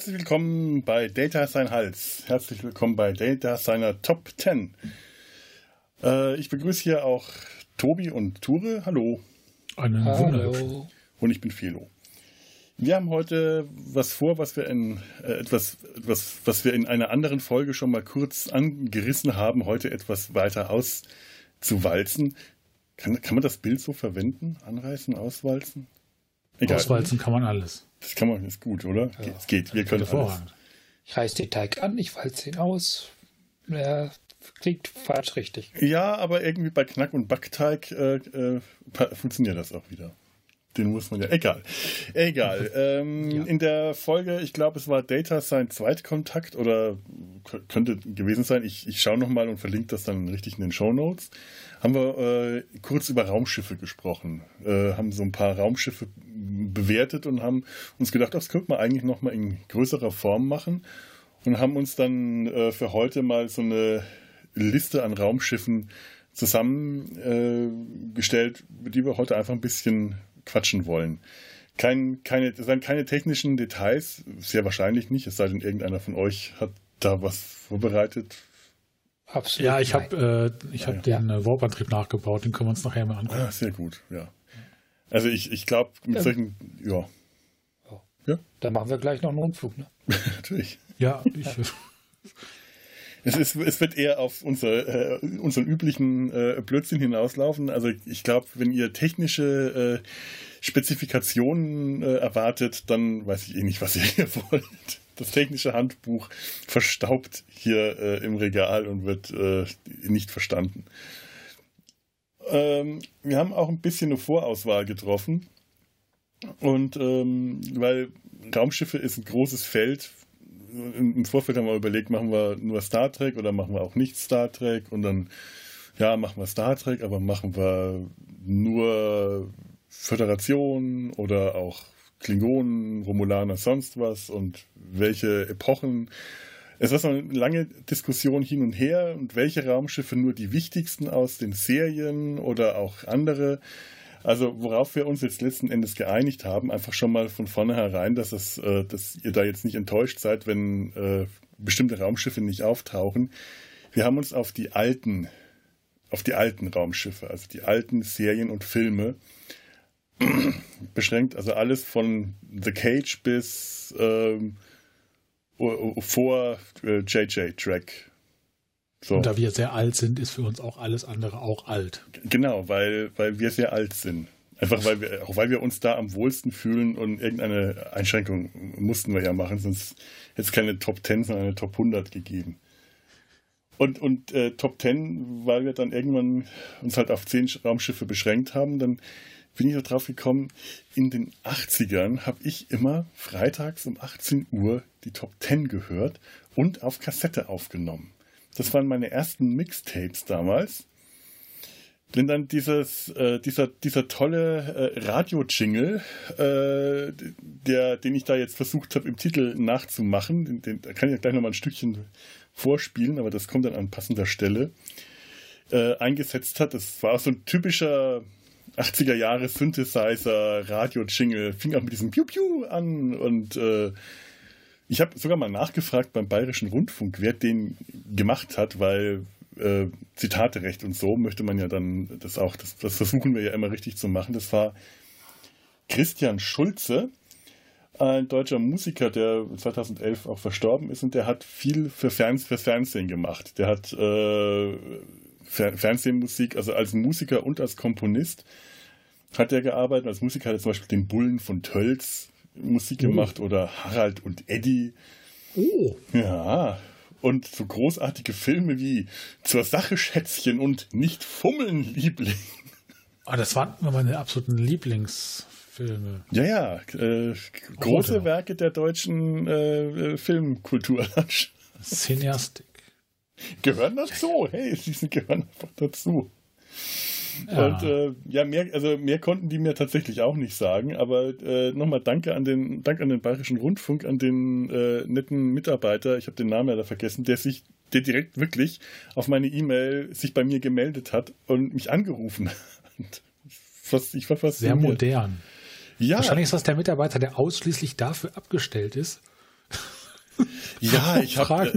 Herzlich willkommen bei Data Sein Hals. Herzlich willkommen bei Data seiner Top 10. Äh, ich begrüße hier auch Tobi und Ture. Hallo. Einen Hallo. Und ich bin Philo. Wir haben heute was vor, was wir in äh, etwas, etwas, was wir in einer anderen Folge schon mal kurz angerissen haben, heute etwas weiter auszuwalzen. Kann, kann man das Bild so verwenden? Anreißen, auswalzen? Egal. Auswalzen kann man alles. Das kann man, ist gut, oder? Ja. Es geht, wir können alles. Ich reiße den Teig an, ich walze ihn aus. Er klingt falsch richtig. Ja, aber irgendwie bei Knack- und Backteig äh, äh, funktioniert das auch wieder. Den muss man ja. Egal. Egal. Ähm, ja. In der Folge, ich glaube, es war Data sein Zweitkontakt oder könnte gewesen sein. Ich, ich schaue nochmal und verlinke das dann richtig in den Show Notes. Haben wir äh, kurz über Raumschiffe gesprochen. Äh, haben so ein paar Raumschiffe bewertet und haben uns gedacht, das könnte man eigentlich nochmal in größerer Form machen. Und haben uns dann äh, für heute mal so eine Liste an Raumschiffen zusammengestellt, äh, die wir heute einfach ein bisschen quatschen wollen. Kein, keine, das sind keine technischen Details, sehr wahrscheinlich nicht, es sei denn, irgendeiner von euch hat da was vorbereitet. Absolut. Ja, ich habe äh, ich ja, hab ja. den äh, Warp-Antrieb nachgebaut, den können wir uns nachher mal angucken. Ah, sehr gut, ja. Also ich, ich glaube, mit ja. solchen, ja. ja. Dann machen wir gleich noch einen Rundflug, ne? Natürlich. Ja, ich. Es, ist, es wird eher auf unser, äh, unseren üblichen äh, Blödsinn hinauslaufen. Also ich glaube, wenn ihr technische äh, Spezifikationen äh, erwartet, dann weiß ich eh nicht, was ihr hier wollt. Das technische Handbuch verstaubt hier äh, im Regal und wird äh, nicht verstanden. Ähm, wir haben auch ein bisschen eine Vorauswahl getroffen. Und ähm, weil Raumschiffe ist ein großes Feld, im Vorfeld haben wir überlegt, machen wir nur Star Trek oder machen wir auch nicht Star Trek und dann, ja, machen wir Star Trek, aber machen wir nur Föderation oder auch Klingonen, Romulaner, sonst was und welche Epochen. Es war so eine lange Diskussion hin und her und welche Raumschiffe nur die wichtigsten aus den Serien oder auch andere. Also worauf wir uns jetzt letzten Endes geeinigt haben, einfach schon mal von vornherein, dass es, äh, dass ihr da jetzt nicht enttäuscht seid, wenn äh, bestimmte Raumschiffe nicht auftauchen. Wir haben uns auf die alten, auf die alten Raumschiffe, also die alten Serien und Filme beschränkt. Also alles von The Cage bis ähm, vor äh, JJ Track so. Und da wir sehr alt sind, ist für uns auch alles andere auch alt. Genau, weil, weil wir sehr alt sind. Einfach weil wir, auch weil wir uns da am wohlsten fühlen und irgendeine Einschränkung mussten wir ja machen, sonst hätte es keine Top 10, sondern eine Top 100 gegeben. Und, und äh, Top 10, weil wir dann irgendwann uns halt auf 10 Raumschiffe beschränkt haben, dann bin ich darauf gekommen, in den 80ern habe ich immer freitags um 18 Uhr die Top 10 gehört und auf Kassette aufgenommen. Das waren meine ersten Mixtapes damals. Denn dann dieses, äh, dieser, dieser tolle äh, Radio-Jingle, äh, den ich da jetzt versucht habe, im Titel nachzumachen, den, den, da kann ich gleich nochmal ein Stückchen vorspielen, aber das kommt dann an passender Stelle, äh, eingesetzt hat. Das war so ein typischer 80er Jahre Synthesizer, Radio-Jingle, fing auch mit diesem Piu-Piu an und äh, ich habe sogar mal nachgefragt beim Bayerischen Rundfunk, wer den gemacht hat, weil äh, Zitaterecht und so möchte man ja dann das auch, das, das versuchen wir ja immer richtig zu machen. Das war Christian Schulze, ein deutscher Musiker, der 2011 auch verstorben ist und der hat viel für, Ferns für Fernsehen gemacht. Der hat äh, Fernsehmusik, also als Musiker und als Komponist hat er gearbeitet. Als Musiker hat er zum Beispiel den Bullen von Tölz Musik gemacht oh. oder Harald und Eddie. Oh. Ja. Und so großartige Filme wie Zur Sache Schätzchen und Nicht Fummeln, Liebling. Ah, das waren meine absoluten Lieblingsfilme. Ja, ja. Äh, große Werke der deutschen äh, Filmkulturlandschaft. Cineastik. Gehören dazu. Hey, sie gehören einfach dazu. Ja. Und äh, ja, mehr, also mehr konnten die mir tatsächlich auch nicht sagen. Aber äh, nochmal danke an den, Dank an den Bayerischen Rundfunk, an den äh, netten Mitarbeiter, ich habe den Namen ja da vergessen, der sich, der direkt wirklich auf meine E-Mail sich bei mir gemeldet hat und mich angerufen hat. Was, ich war fast Sehr modern. Ja. Wahrscheinlich ist das der Mitarbeiter, der ausschließlich dafür abgestellt ist, Ja, ich habe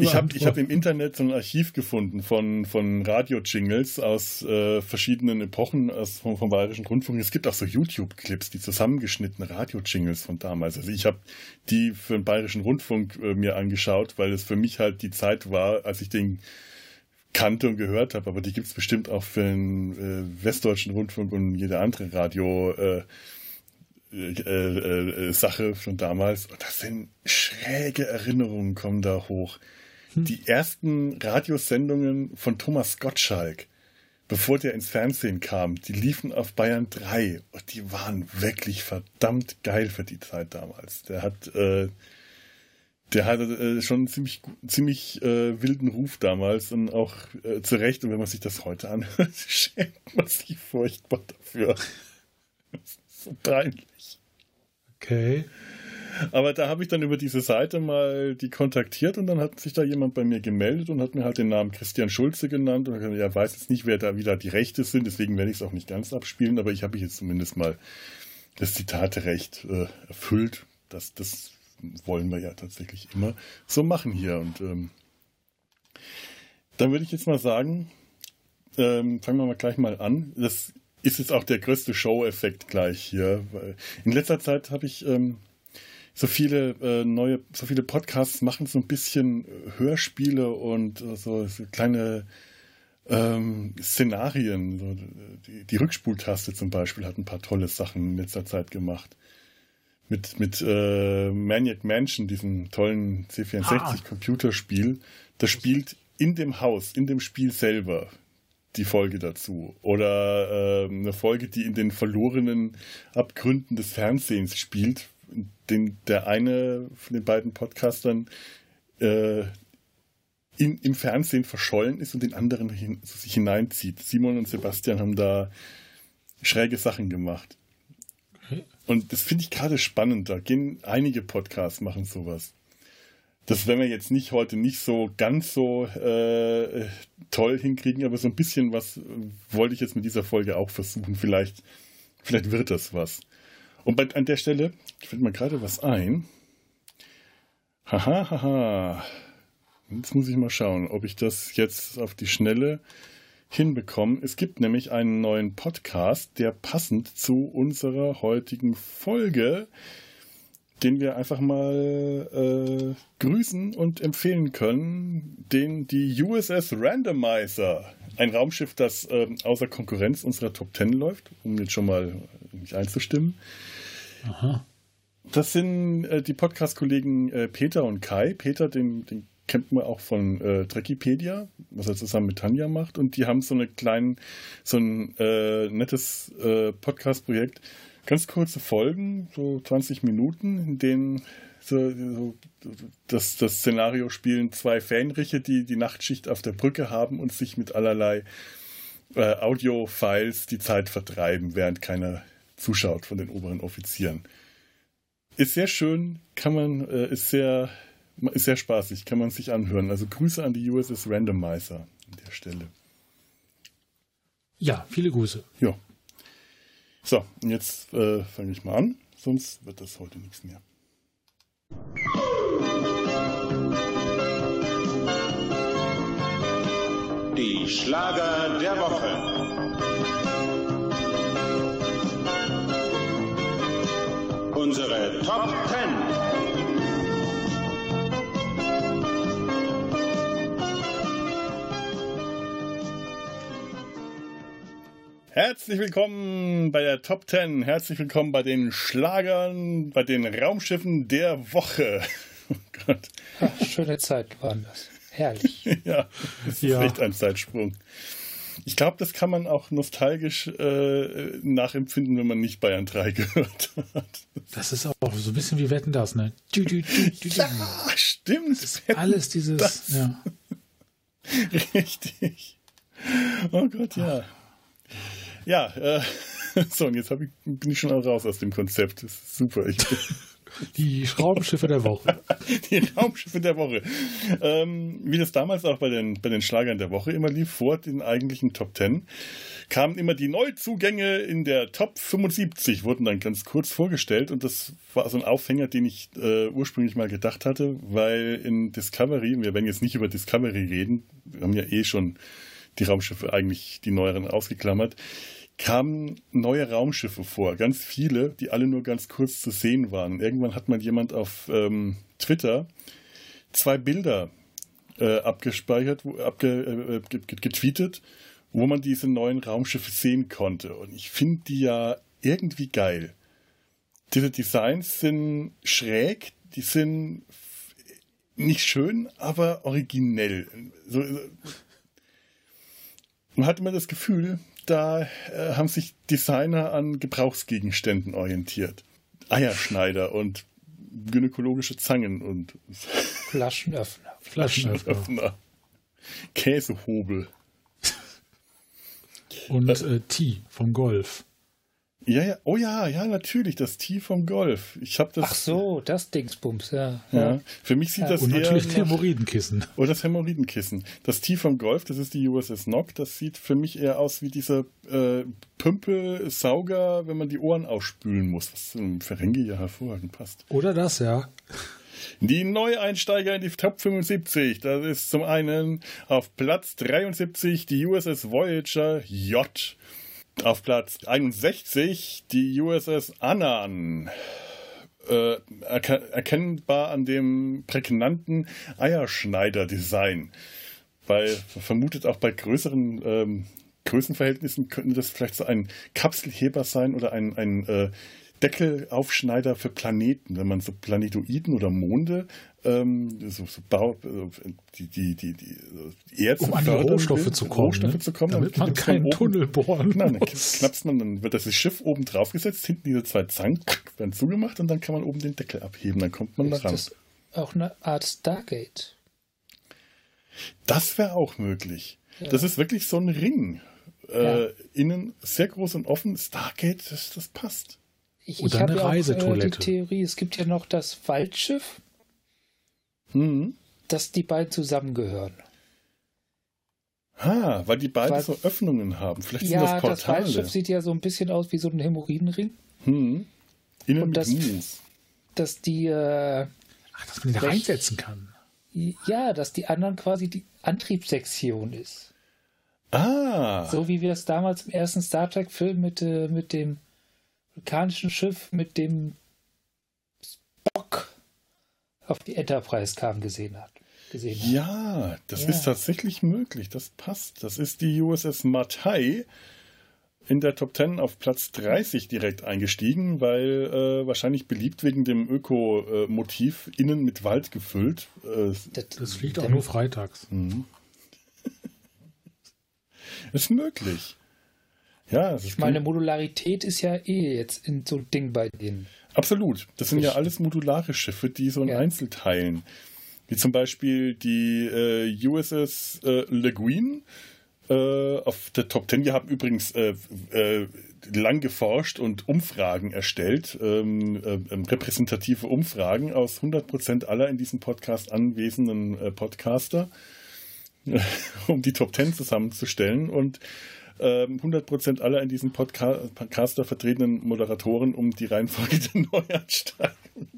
ich hab, ich hab im Internet so ein Archiv gefunden von, von Radio-Jingles aus äh, verschiedenen Epochen aus, vom, vom Bayerischen Rundfunk. Es gibt auch so YouTube-Clips, die zusammengeschnittenen Radio-Jingles von damals. Also ich habe die für den Bayerischen Rundfunk äh, mir angeschaut, weil es für mich halt die Zeit war, als ich den kannte und gehört habe. Aber die gibt es bestimmt auch für den äh, Westdeutschen Rundfunk und jede andere Radio- äh, äh, äh, Sache von damals. Und das sind schräge Erinnerungen, kommen da hoch. Hm. Die ersten Radiosendungen von Thomas Gottschalk, bevor der ins Fernsehen kam, die liefen auf Bayern 3 und die waren wirklich verdammt geil für die Zeit damals. Der hat, äh, der hatte äh, schon einen ziemlich, ziemlich wilden Ruf damals und auch zu Recht. Und wenn man sich das heute anhört, schämt man sich furchtbar dafür. Peinlich. Okay. Aber da habe ich dann über diese Seite mal die kontaktiert und dann hat sich da jemand bei mir gemeldet und hat mir halt den Namen Christian Schulze genannt und gesagt, ja, weiß jetzt nicht, wer da wieder die Rechte sind, deswegen werde ich es auch nicht ganz abspielen, aber ich habe jetzt zumindest mal das Zitaterecht äh, erfüllt. Das, das wollen wir ja tatsächlich immer so machen hier. Und ähm, dann würde ich jetzt mal sagen, ähm, fangen wir mal gleich mal an. Das ist jetzt auch der größte Show-Effekt gleich hier. In letzter Zeit habe ich ähm, so viele äh, neue, so viele Podcasts machen so ein bisschen Hörspiele und äh, so, so, kleine ähm, Szenarien. So, die, die, Rückspultaste zum Beispiel hat ein paar tolle Sachen in letzter Zeit gemacht. Mit, mit äh, Maniac Mansion, diesem tollen C64-Computerspiel. Ah. Das spielt in dem Haus, in dem Spiel selber die Folge dazu. Oder äh, eine Folge, die in den verlorenen Abgründen des Fernsehens spielt, den der eine von den beiden Podcastern äh, in, im Fernsehen verschollen ist und den anderen hin, sich hineinzieht. Simon und Sebastian haben da schräge Sachen gemacht. Und das finde ich gerade spannend. Da gehen einige Podcasts machen sowas das werden wir jetzt nicht heute nicht so ganz so äh, toll hinkriegen, aber so ein bisschen was wollte ich jetzt mit dieser Folge auch versuchen. Vielleicht, vielleicht wird das was. Und bei, an der Stelle fällt mir gerade was ein. Haha, haha. Jetzt muss ich mal schauen, ob ich das jetzt auf die Schnelle hinbekomme. Es gibt nämlich einen neuen Podcast, der passend zu unserer heutigen Folge den wir einfach mal äh, grüßen und empfehlen können, den die USS Randomizer, ein Raumschiff, das äh, außer Konkurrenz unserer Top Ten läuft, um jetzt schon mal mich einzustimmen. Aha. Das sind äh, die Podcast-Kollegen äh, Peter und Kai. Peter, den, den kennt man auch von äh, Trekipedia, was er zusammen mit Tanja macht. Und die haben so eine kleinen, so ein äh, nettes äh, Podcast-Projekt, ganz kurze Folgen, so 20 Minuten, in denen so, so, das, das Szenario spielen zwei Fähnriche, die die Nachtschicht auf der Brücke haben und sich mit allerlei äh, Audio-Files die Zeit vertreiben, während keiner zuschaut von den oberen Offizieren. Ist sehr schön, kann man, äh, ist sehr, ist sehr spaßig, kann man sich anhören. Also Grüße an die USS Randomizer an der Stelle. Ja, viele Grüße. Ja. So, und jetzt äh, fange ich mal an, sonst wird das heute nichts mehr. Die Schlager der Woche. Unsere Top 10. Herzlich willkommen bei der Top 10. Herzlich willkommen bei den Schlagern, bei den Raumschiffen der Woche. Oh Gott. Ach, schöne Zeit waren das. Herrlich. ja, das ist ja. echt ein Zeitsprung. Ich glaube, das kann man auch nostalgisch äh, nachempfinden, wenn man nicht Bayern 3 gehört hat. Das ist auch so ein bisschen wie Wetten das, ne? Du, du, du, ja, stimmt. Das ist alles dieses. Das. Ja. Richtig. Oh Gott, ja. Ja, äh, so, und jetzt ich, bin ich schon raus aus dem Konzept. Das ist super. Ich, Die Raumschiffe der Woche. Die Raumschiffe der Woche. Ähm, wie das damals auch bei den, bei den Schlagern der Woche immer lief, vor den eigentlichen Top Ten, kamen immer die Neuzugänge in der Top 75, wurden dann ganz kurz vorgestellt und das war so ein Aufhänger, den ich äh, ursprünglich mal gedacht hatte, weil in Discovery, wir werden jetzt nicht über Discovery reden, wir haben ja eh schon die Raumschiffe eigentlich die neueren ausgeklammert, kamen neue Raumschiffe vor, ganz viele, die alle nur ganz kurz zu sehen waren. Irgendwann hat mal jemand auf ähm, Twitter zwei Bilder äh, abgespeichert, abge, äh, getweetet, wo man diese neuen Raumschiffe sehen konnte. Und ich finde die ja irgendwie geil. Diese Designs sind schräg, die sind nicht schön, aber originell. So, man hat immer das Gefühl, da äh, haben sich Designer an Gebrauchsgegenständen orientiert. Eierschneider und gynäkologische Zangen und Flaschenöffner. Flaschenöffner. Käsehobel. Und äh, T vom Golf. Ja, ja, oh ja, ja, natürlich, das T vom Golf. Ich habe das. Ach so, das Dingsbums, ja. Ja, für mich sieht ja. das Und eher natürlich das Hämorrhoidenkissen. Oder das Hämorrhoidenkissen. Das T vom Golf, das ist die USS Nock, das sieht für mich eher aus wie dieser äh, Pümpel-Sauger, wenn man die Ohren ausspülen muss, was im Ferengi ja hervorragend passt. Oder das, ja. Die Neueinsteiger in die Top 75, das ist zum einen auf Platz 73 die USS Voyager J. Auf Platz 61 die USS Annan. Äh, erkennbar an dem prägnanten Eierschneider-Design. Weil vermutet auch bei größeren ähm, Größenverhältnissen könnte das vielleicht so ein Kapselheber sein oder ein, ein äh, Deckelaufschneider für Planeten, wenn man so Planetoiden oder Monde ähm, so, so Bau, die, die, die, die Erze um an die Rohstoffe, will, zu kommen, Rohstoffe ne? zu kommen, damit man keinen Tunnel bohren Nein, dann knappst man, dann wird das Schiff oben drauf gesetzt, hinten diese zwei Zangen werden zugemacht und dann kann man oben den Deckel abheben, dann kommt man ist da ran. Das auch eine Art Stargate. Das wäre auch möglich. Ja. Das ist wirklich so ein Ring. Äh, Innen sehr groß und offen. Stargate, das, das passt. Ich, Oder ich eine ja Reisetoilette. Auch, äh, die Theorie, es gibt ja noch das Waldschiff, mhm. dass die beiden zusammengehören. Ah, weil die beiden weil, so Öffnungen haben. Vielleicht ja, sind das Portale. das Waldschiff sieht ja so ein bisschen aus wie so ein Hämorrhoidenring. Hm. Innen Und mit das, Mus. dass die äh, Ach, dass man die reinsetzen kann. Ja, dass die anderen quasi die Antriebssektion ist. Ah. So wie wir es damals im ersten Star Trek-Film mit, äh, mit dem vulkanischen Schiff, mit dem auf die Enterprise kam, gesehen hat. Gesehen hat. Ja, das ja. ist tatsächlich möglich. Das passt. Das ist die USS Matai in der Top 10 auf Platz 30 direkt eingestiegen, weil äh, wahrscheinlich beliebt wegen dem Öko-Motiv innen mit Wald gefüllt. Äh, das, das fliegt auch nur freitags. Mhm. ist möglich. Ja, ich meine, Modularität ist ja eh jetzt in so ein Ding bei denen. Absolut. Das sind ja alles modulare Schiffe, die so in ja. Einzelteilen. Wie zum Beispiel die äh, USS äh, Le Guin äh, auf der Top Ten. Wir haben übrigens äh, äh, lang geforscht und Umfragen erstellt, ähm, äh, ähm, repräsentative Umfragen aus 100% aller in diesem Podcast anwesenden Podcaster, um die Top Ten zusammenzustellen. Und 100% ähm, aller in diesem Podcaster vertretenen Moderatoren, um die Reihenfolge der Neuansteigung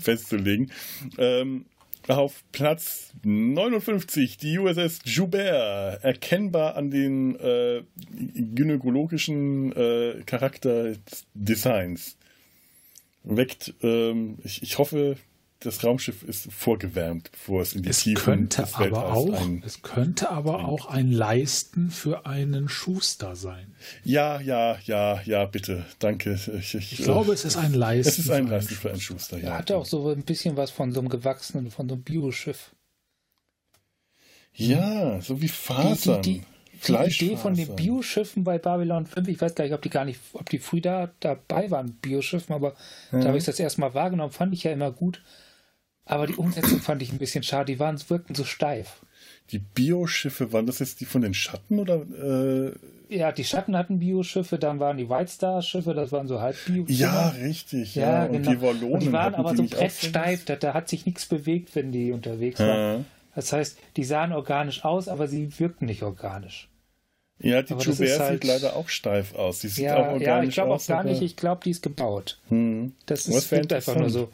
festzulegen. Ähm, auf Platz 59 die USS Joubert, erkennbar an den äh, gynäkologischen äh, Charakterdesigns. Weckt, ähm, ich, ich hoffe, das Raumschiff ist vorgewärmt, bevor es in die es Tiefen könnte des aber auch, ein, Es könnte aber ein, auch ein Leisten für einen Schuster sein. Ja, ja, ja, ja, bitte, danke. Ich, ich, ich glaube, es ist ein Leisten. Es ist ein Leisten für einen Schuster, ja. Er hatte auch so ein bisschen was von so einem gewachsenen, von so einem Bioschiff. Ja, so wie Fasern. Die, die, die, die Idee von den Bioschiffen bei Babylon 5, ich weiß gar nicht, ob die gar nicht, ob die früh da dabei waren, Bioschiffen, aber mhm. da habe ich das erstmal wahrgenommen, fand ich ja immer gut aber die Umsetzung fand ich ein bisschen schade. Die waren, wirkten so steif. die Bioschiffe, waren das jetzt die von den Schatten oder? Äh? Ja, die Schatten hatten Bioschiffe, dann waren die White Star Schiffe, das waren so halb Bio. Ja, richtig. Ja, ja genau. Und die Wallonen und die waren aber so brettsteif, da, da, hat sich nichts bewegt, wenn die unterwegs waren. Das heißt, die sahen organisch aus, aber sie wirkten nicht organisch. Ja, die Joubert halt, sieht leider auch steif aus. Die sieht ja, auch organisch ja, ich glaube auch gar nicht. Ich glaube, die ist gebaut. Hm. Das ist, wirkt einfach nur so.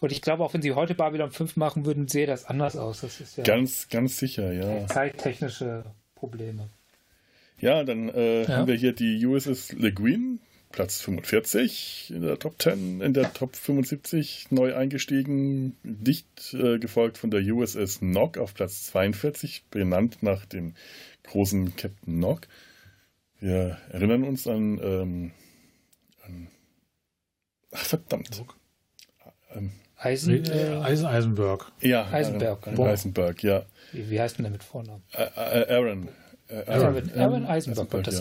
Und ich glaube, auch wenn sie heute Babylon 5 machen würden, sähe das anders aus. Das ist ja ganz, ganz sicher, ja. Zeittechnische Probleme. Ja, dann äh, ja. haben wir hier die USS Le Guin, Platz 45 in der Top 10, in der Top 75 neu eingestiegen, dicht äh, gefolgt von der USS Nock auf Platz 42, benannt nach dem großen Captain Nock. Wir erinnern uns an, ähm, an ach verdammt. Ähm, Eisen, äh, Eisen, Eisenberg. Ja, Eisenberg. Aaron, Eisenberg, ja. Wie, wie heißt denn der mit Vornamen? Aaron. Aaron, Aaron Eisenberg. Eisenberg ja.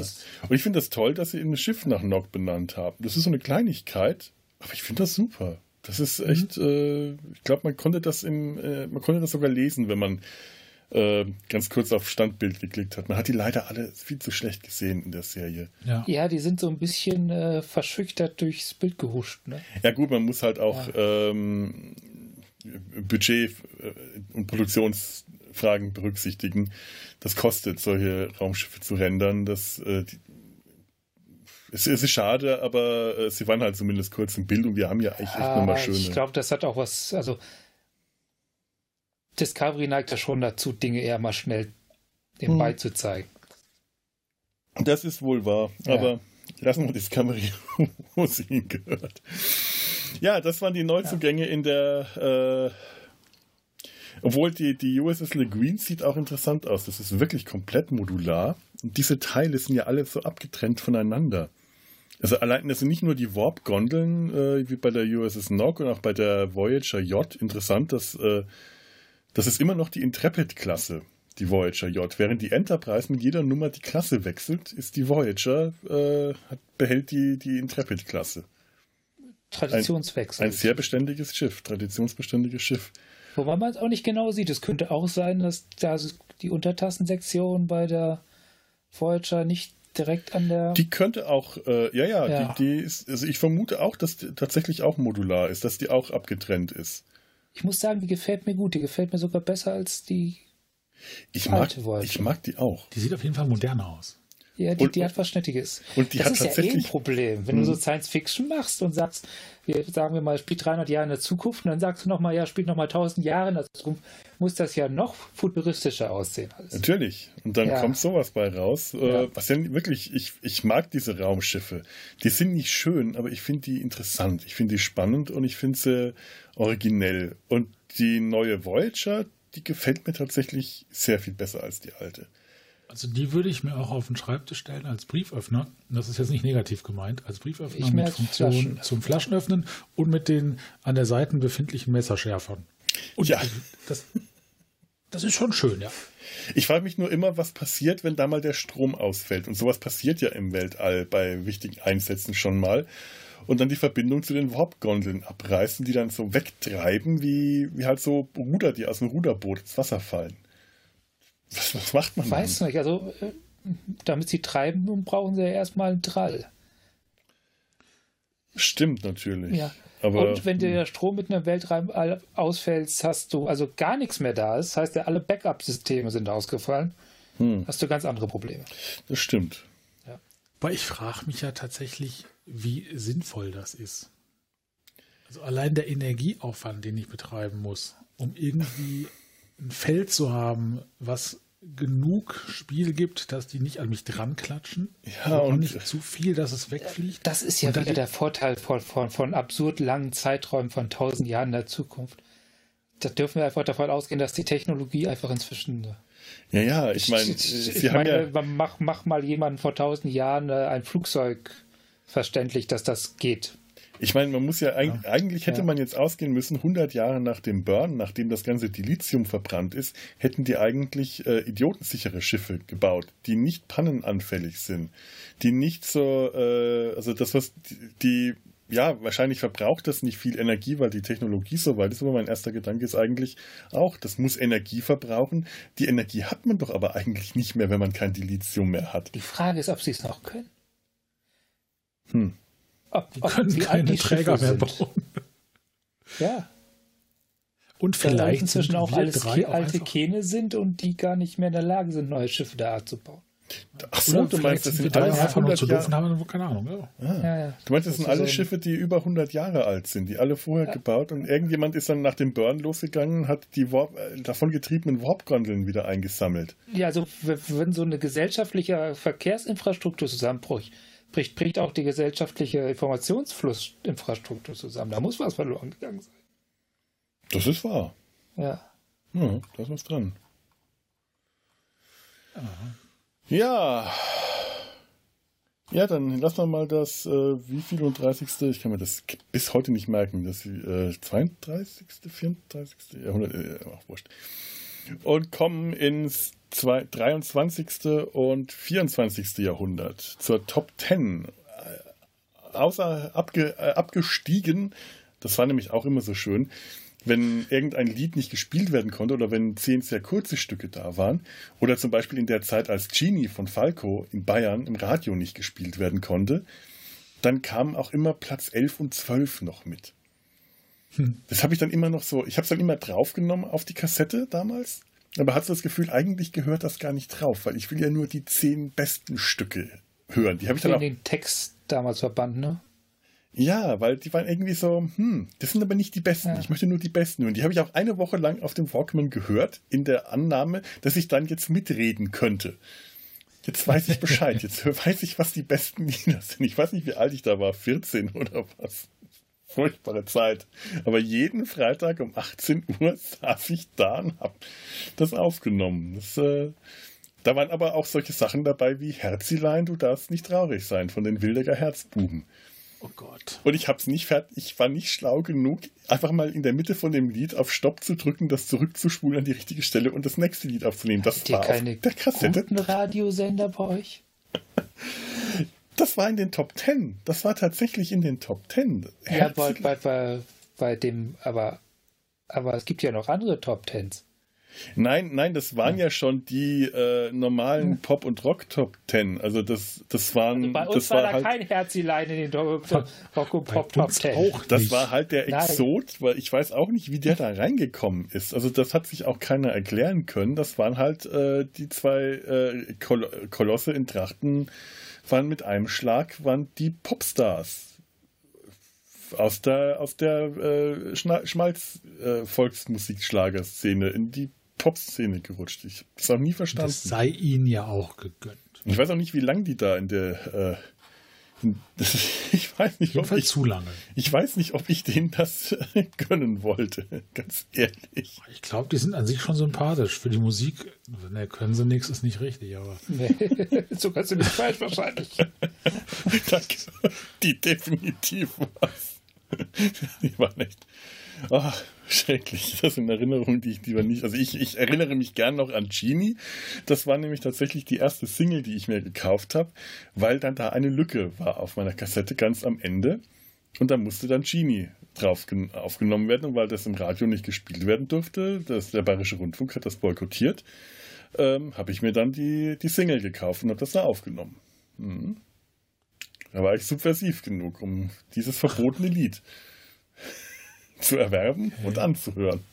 Und ich finde das toll, dass sie ein Schiff nach Nock benannt haben. Das ist so eine Kleinigkeit, aber ich finde das super. Das ist echt, mhm. äh, ich glaube, man konnte das im, äh, man konnte das sogar lesen, wenn man äh, ganz kurz auf Standbild geklickt hat. Man hat die leider alle viel zu schlecht gesehen in der Serie. Ja, ja die sind so ein bisschen äh, verschüchtert durchs Bild gehuscht. Ne? Ja gut, man muss halt auch ja. ähm, Budget äh, und Produktionsfragen berücksichtigen. Das kostet, solche Raumschiffe zu rendern. Das, äh, die, es, es, ist schade, aber äh, sie waren halt zumindest kurz im Bild und wir haben ja eigentlich echt nochmal schöne. Ich glaube, das hat auch was, also Discovery neigt ja schon dazu, Dinge eher mal schnell nebenbei hm. zu zeigen. Das ist wohl wahr, ja. aber lassen wir Discovery, wo sie hingehört. Ja, das waren die Neuzugänge ja. in der. Äh, obwohl die, die USS Le Guin sieht auch interessant aus. Das ist wirklich komplett modular. Und diese Teile sind ja alle so abgetrennt voneinander. Also allein, das sind nicht nur die Warp-Gondeln, äh, wie bei der USS Nock und auch bei der Voyager J. Interessant, dass äh, das ist immer noch die Intrepid-Klasse, die Voyager J. Während die Enterprise mit jeder Nummer die Klasse wechselt, ist die Voyager, äh, behält die, die Intrepid-Klasse. Traditionswechsel. Ein, ein, sehr beständiges Schiff, traditionsbeständiges Schiff. Wobei man es auch nicht genau sieht. Es könnte auch sein, dass da die Untertassensektion bei der Voyager nicht direkt an der. Die könnte auch, äh, ja, ja, ja. Die, die ist, also ich vermute auch, dass die tatsächlich auch modular ist, dass die auch abgetrennt ist. Ich muss sagen, die gefällt mir gut. Die gefällt mir sogar besser als die ich mag, ich mag die auch. Die sieht auf jeden Fall moderner aus. Ja, die, und, die hat was Schnittiges. Und die das hat ist tatsächlich, ja eh ein Problem. Wenn du so Science Fiction machst und sagst, wir sagen wir mal, spielt 300 Jahre in der Zukunft und dann sagst du nochmal, ja, spielt nochmal 1000 Jahre in der Zukunft, muss das ja noch futuristischer aussehen. Alles. Natürlich. Und dann ja. kommt sowas bei raus. Äh, ja. Was ja wirklich, ich, ich mag diese Raumschiffe. Die sind nicht schön, aber ich finde die interessant. Ich finde die spannend und ich finde sie originell. Und die neue Voyager, die gefällt mir tatsächlich sehr viel besser als die alte. Also die würde ich mir auch auf den Schreibtisch stellen als Brieföffner. Das ist jetzt nicht negativ gemeint. Als Brieföffner ich mit Funktion Flaschen. zum Flaschenöffnen und mit den an der Seite befindlichen Messerschärfern. Und ja. Das, das ist schon schön, ja. Ich frage mich nur immer, was passiert, wenn da mal der Strom ausfällt. Und sowas passiert ja im Weltall bei wichtigen Einsätzen schon mal. Und dann die Verbindung zu den Warp-Gondeln abreißen, die dann so wegtreiben, wie, wie halt so Ruder, die aus dem Ruderboot ins Wasser fallen. Was, was macht man? Weiß nicht. Also, äh, damit sie treiben, brauchen sie ja erstmal einen Drall. Stimmt natürlich. Ja. Aber, und wenn der Strom mit einem Weltraum ausfällt, hast du also gar nichts mehr da ist, das heißt ja alle Backup-Systeme sind ausgefallen, hm. hast du ganz andere Probleme. Das stimmt. Ja. Aber ich frage mich ja tatsächlich, wie sinnvoll das ist. Also allein der Energieaufwand, den ich betreiben muss, um irgendwie ein Feld zu haben, was genug Spiel gibt, dass die nicht an mich dran klatschen. Ja, und nicht zu viel, dass es wegfliegt. Das ist ja wieder der Vorteil von, von, von absurd langen Zeiträumen von tausend Jahren der Zukunft. Da dürfen wir einfach davon ausgehen, dass die Technologie einfach inzwischen. Ja, ja, ich meine, ich meine, ja mach, mach mal jemanden vor tausend Jahren äh, ein Flugzeug verständlich, dass das geht. Ich meine, man muss ja, ja. eigentlich hätte ja. man jetzt ausgehen müssen, 100 Jahre nach dem Burn, nachdem das ganze Dilithium verbrannt ist, hätten die eigentlich äh, idiotensichere Schiffe gebaut, die nicht pannenanfällig sind, die nicht so, äh, also das, was die, die ja, wahrscheinlich verbraucht das nicht viel Energie, weil die Technologie so weit ist, aber mein erster Gedanke ist eigentlich auch, das muss Energie verbrauchen. Die Energie hat man doch aber eigentlich nicht mehr, wenn man kein Dilithium mehr hat. Die Frage ist, ob sie es noch können. Hm. Ob können sie keine Träger mehr sind. bauen. Ja, Und vielleicht vielleicht inzwischen sind auch wir alles drei auch alte Kähne sind und die gar nicht mehr in der Lage sind, neue Schiffe der Art zu bauen. Ach Oder du meinst, das sind wir alles einfach nur 100 zu doof und Jahre, haben keine Ahnung. Ja. Ja, ja. du meinst, das sind ist alles so ein- Schiffe, die über 100 Jahre alt sind, die alle vorher gebaut und irgendjemand ist dann nach dem Burn losgegangen und hat die Warp, äh, davon getriebenen Warp-Gondeln wieder eingesammelt. Ja, also wenn so eine gesellschaftliche Verkehrsinfrastruktur zusammenbricht, bricht, bricht auch die gesellschaftliche Informationsflussinfrastruktur zusammen. Da muss was verloren gegangen sein. Das ist wahr. Ja. Ja, da ist was dran. Ja. Ja, dann lassen wir mal das, äh, wie viel und 30. Ich kann mir das bis heute nicht merken. Das äh, 32., 34. Jahrhundert, äh, ach, wurscht. Und kommen ins zwei, 23. und 24. Jahrhundert zur Top 10. Äh, Außer abge, äh, abgestiegen, das war nämlich auch immer so schön, wenn irgendein Lied nicht gespielt werden konnte oder wenn zehn sehr kurze Stücke da waren oder zum Beispiel in der Zeit, als Genie von Falco in Bayern im Radio nicht gespielt werden konnte, dann kamen auch immer Platz 11 und 12 noch mit. Das habe ich dann immer noch so, ich habe es dann immer draufgenommen auf die Kassette damals, aber hatte so das Gefühl, eigentlich gehört das gar nicht drauf, weil ich will ja nur die zehn besten Stücke hören. Die habe ich dann auch den Text damals verbannt, ne? ja, weil die waren irgendwie so, hm, das sind aber nicht die besten. Ja. Ich möchte nur die besten hören. Die habe ich auch eine Woche lang auf dem Walkman gehört, in der Annahme, dass ich dann jetzt mitreden könnte. Jetzt weiß ich Bescheid. Jetzt weiß ich, was die besten Lieder sind. Ich weiß nicht, wie alt ich da war, 14 oder was. Furchtbare Zeit. Aber jeden Freitag um 18 Uhr saß ich da und hab das aufgenommen. Das, äh, da waren aber auch solche Sachen dabei wie Herzilein, du darfst nicht traurig sein von den Wildecker Herzbuben. Oh Gott. Und ich hab's nicht fertig, ich war nicht schlau genug, einfach mal in der Mitte von dem Lied auf Stopp zu drücken, das zurückzuspulen an die richtige Stelle und das nächste Lied aufzunehmen. Das Habt ihr war keine auf der Kassette. Radiosender bei euch? Das war in den Top Ten. Das war tatsächlich in den Top Ten. Ja, bei, bei, bei, bei dem, aber, aber es gibt ja noch andere Top Tens. Nein, nein, das waren ja schon die äh, normalen Pop- und Rock-Top Ten. Also das, das waren, Also bei uns das war, da halt, kein Herzilein in den Rock und Bei Pop Top uns Ten. auch das nicht. war halt der Nein. Exot, weil ich weiß auch nicht, wie der da reingekommen ist. Also das hat sich auch keiner erklären können. Das waren halt äh, die zwei äh, Kol Kolosse in Trachten, waren mit einem Schlag, waren die Popstars aus der aus der äh, Schna- Schmalz äh, in die Popszene gerutscht. Ich habe das auch nie verstanden. Das sei ihnen ja auch gegönnt. Ich weiß auch nicht, wie lange die da in der. Äh, ich weiß nicht, ob Jedenfalls ich, zu lange. ich weiß nicht, ob ich denen das gönnen wollte. Ganz ehrlich. Ich glaube, die sind an sich schon sympathisch. Für die Musik, ne, können sie nichts, ist nicht richtig, aber Nee, so kannst du nicht falsch wahrscheinlich. Danke. Die definitiv was. Die waren echt. Oh, schrecklich. Das sind Erinnerungen, die ich lieber nicht. Also ich, ich erinnere mich gern noch an Genie. Das war nämlich tatsächlich die erste Single, die ich mir gekauft habe, weil dann da eine Lücke war auf meiner Kassette ganz am Ende. Und da musste dann Genie drauf gen- aufgenommen werden, und weil das im Radio nicht gespielt werden durfte, das, der Bayerische Rundfunk hat das boykottiert, ähm, habe ich mir dann die, die Single gekauft und habe das da aufgenommen. Mhm. Da war ich subversiv genug, um dieses verbotene Lied zu erwerben und anzuhören.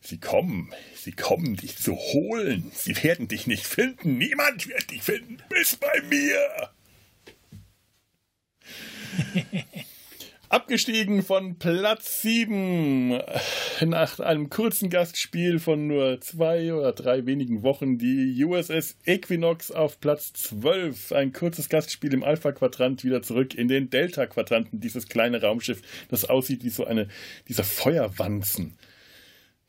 Sie kommen, sie kommen dich zu holen. Sie werden dich nicht finden. Niemand wird dich finden. Bis bei mir. Abgestiegen von Platz 7 nach einem kurzen Gastspiel von nur zwei oder drei wenigen Wochen die USS Equinox auf Platz 12. Ein kurzes Gastspiel im Alpha-Quadrant wieder zurück in den Delta-Quadranten. Dieses kleine Raumschiff, das aussieht wie so eine dieser Feuerwanzen.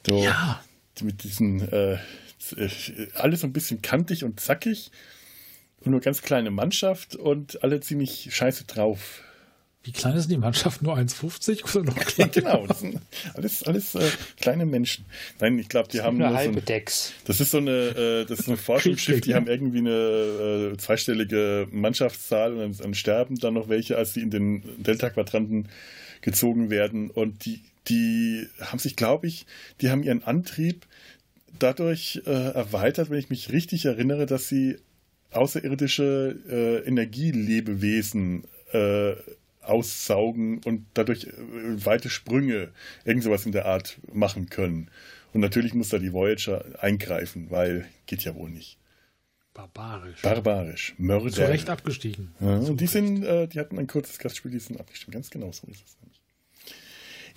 So, Ja. Mit diesen äh, äh, alles so ein bisschen kantig und zackig und nur ganz kleine Mannschaft und alle ziemlich scheiße drauf. Wie klein ist die Mannschaft? Nur 1,50 oder noch Ja, kleiner? genau, das sind alles, alles äh, kleine Menschen. Nein, ich glaube, die haben Nur nur so halbe ein, Decks. Das ist so eine, äh, das ist ein Forschungsschiff, die haben irgendwie eine äh, zweistellige Mannschaftszahl und dann, dann sterben dann noch welche, als sie in den Delta-Quadranten gezogen werden. Und die, die haben sich, glaube ich, die haben ihren Antrieb dadurch äh, erweitert, wenn ich mich richtig erinnere, dass sie außerirdische äh, Energielebewesen äh, aussaugen und dadurch äh, weite Sprünge, irgend sowas in der Art machen können. Und natürlich muss da die Voyager eingreifen, weil geht ja wohl nicht. Barbarisch. Barbarisch, Zu Mörder. Recht abgestiegen. Ja, Zu und die sind, äh, die hatten ein kurzes Gastspiel, die sind abgestimmt. Ganz genau so ist es nämlich.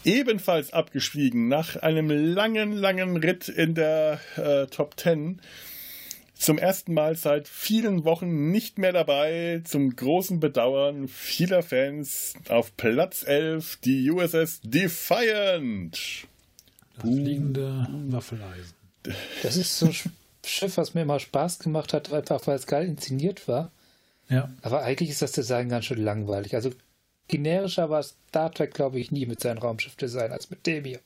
Ebenfalls abgestiegen nach einem langen, langen Ritt in der äh, Top Ten. Zum ersten Mal seit vielen Wochen nicht mehr dabei, zum großen Bedauern vieler Fans. Auf Platz 11 die USS Defiant. Das fliegende Waffeleisen. Das ist so ein Sch- Schiff, was mir immer Spaß gemacht hat, einfach weil es geil inszeniert war. Ja. Aber eigentlich ist das Design ganz schön langweilig. Also generischer war Star Trek, glaube ich, nie mit seinem Raumschiffdesign als mit dem hier.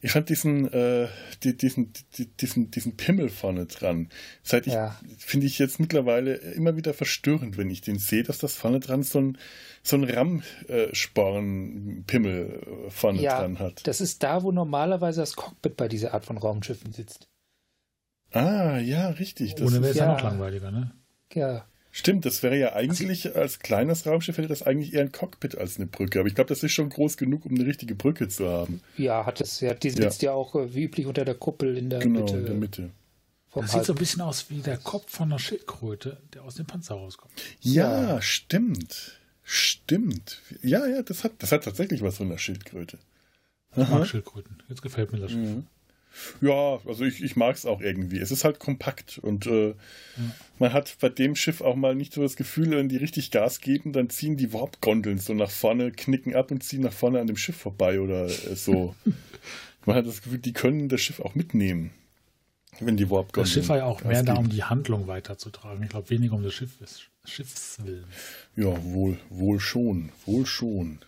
Ich fand diesen, äh, die, diesen, die, diesen, diesen Pimmel vorne dran. Seit ich, Ja. finde ich jetzt mittlerweile immer wieder verstörend, wenn ich den sehe, dass das vorne dran so ein, so ein Rammsporn-Pimmel äh, vorne Ja, dran hat. das ist da, wo normalerweise das Cockpit bei dieser Art von Raumschiffen sitzt. Ah, ja, richtig. Das Ohne wäre ist, es ja ja- noch langweiliger, ne? Ja, stimmt, das wäre ja eigentlich, als kleines Raumschiff hätte das eigentlich eher ein Cockpit als eine Brücke. Aber ich glaube, das ist schon groß genug, um eine richtige Brücke zu haben. ja, hat es. Ja, die sitzt ja, auch äh, wie üblich unter der Kuppel in der Genau, Mitte. in der Mitte. Vom Das sieht so ein Halb- bisschen aus wie der Kopf von einer Schildkröte, der aus dem Panzer rauskommt. Ja, stimmt. Stimmt. Ja, ja, das hat, das hat tatsächlich was von einer Schildkröte. Ich mag Schildkröten. Jetzt gefällt mir das Schiff. Mhm. Ja, also ich, ich mag es auch irgendwie. Es ist halt kompakt und äh, man hat bei dem Schiff auch mal nicht so das Gefühl, wenn die richtig Gas geben, dann ziehen die Warp-Gondeln so nach vorne, knicken ab und ziehen nach vorne an dem Schiff vorbei oder äh, so. man hat das Gefühl, die können das Schiff auch mitnehmen, wenn die Warp-Gondeln. Das Schiff war ja auch mehr da, um die Handlung weiterzutragen. Ich glaube, weniger um das Schiff, Schiffswillen. Ja, wohl, wohl schon, wohl schon.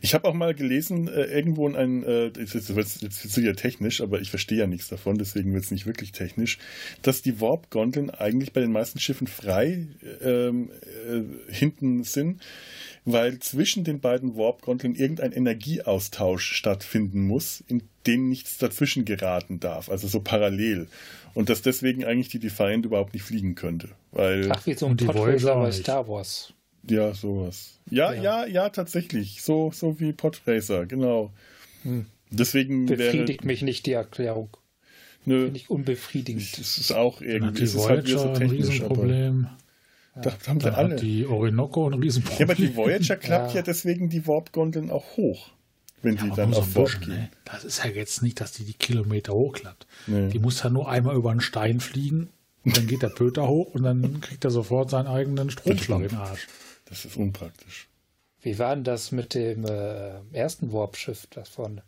Ich habe auch mal gelesen, äh, irgendwo in einem, äh, jetzt, jetzt, jetzt, jetzt wird's wieder technisch, aber ich verstehe ja nichts davon, deswegen wird es nicht wirklich technisch, dass die Warp-Gondeln eigentlich bei den meisten Schiffen frei ähm, äh, hinten sind, weil zwischen den beiden Warp-Gondeln irgendein Energieaustausch stattfinden muss, in den nichts dazwischen geraten darf, also so parallel. Und dass deswegen eigentlich die Defiant überhaupt nicht fliegen könnte. Weil Ach, wie so ein bei. Star Wars. Ja, sowas. Ja, ja, Ja. ja, tatsächlich. So, so wie Podracer, genau. Hm. Deswegen wäre. Befriedigt mich nicht die Erklärung. Nö, Finde ich unbefriedigend. es ist auch irgendwie. die ist halt Voyager so ein technisch, aber. Riesenproblem. Da haben sie Dann alle. die Orinoco ein Ja, Riesenproblem. aber die Voyager klappt ja, Ja. deswegen die Warp-Gondeln auch hoch. Wenn die aber dann auf bisschen, gehen. ne? Das ist ja jetzt nicht, dass die die Kilometer hochklappt. Nee. Die muss ja nur einmal über einen Stein fliegen und dann geht der Pöter hoch und dann kriegt er sofort seinen eigenen Stromschlag in den Arsch. Das ist unpraktisch. Wie war denn das mit dem äh, ersten Warp-Schiff, das von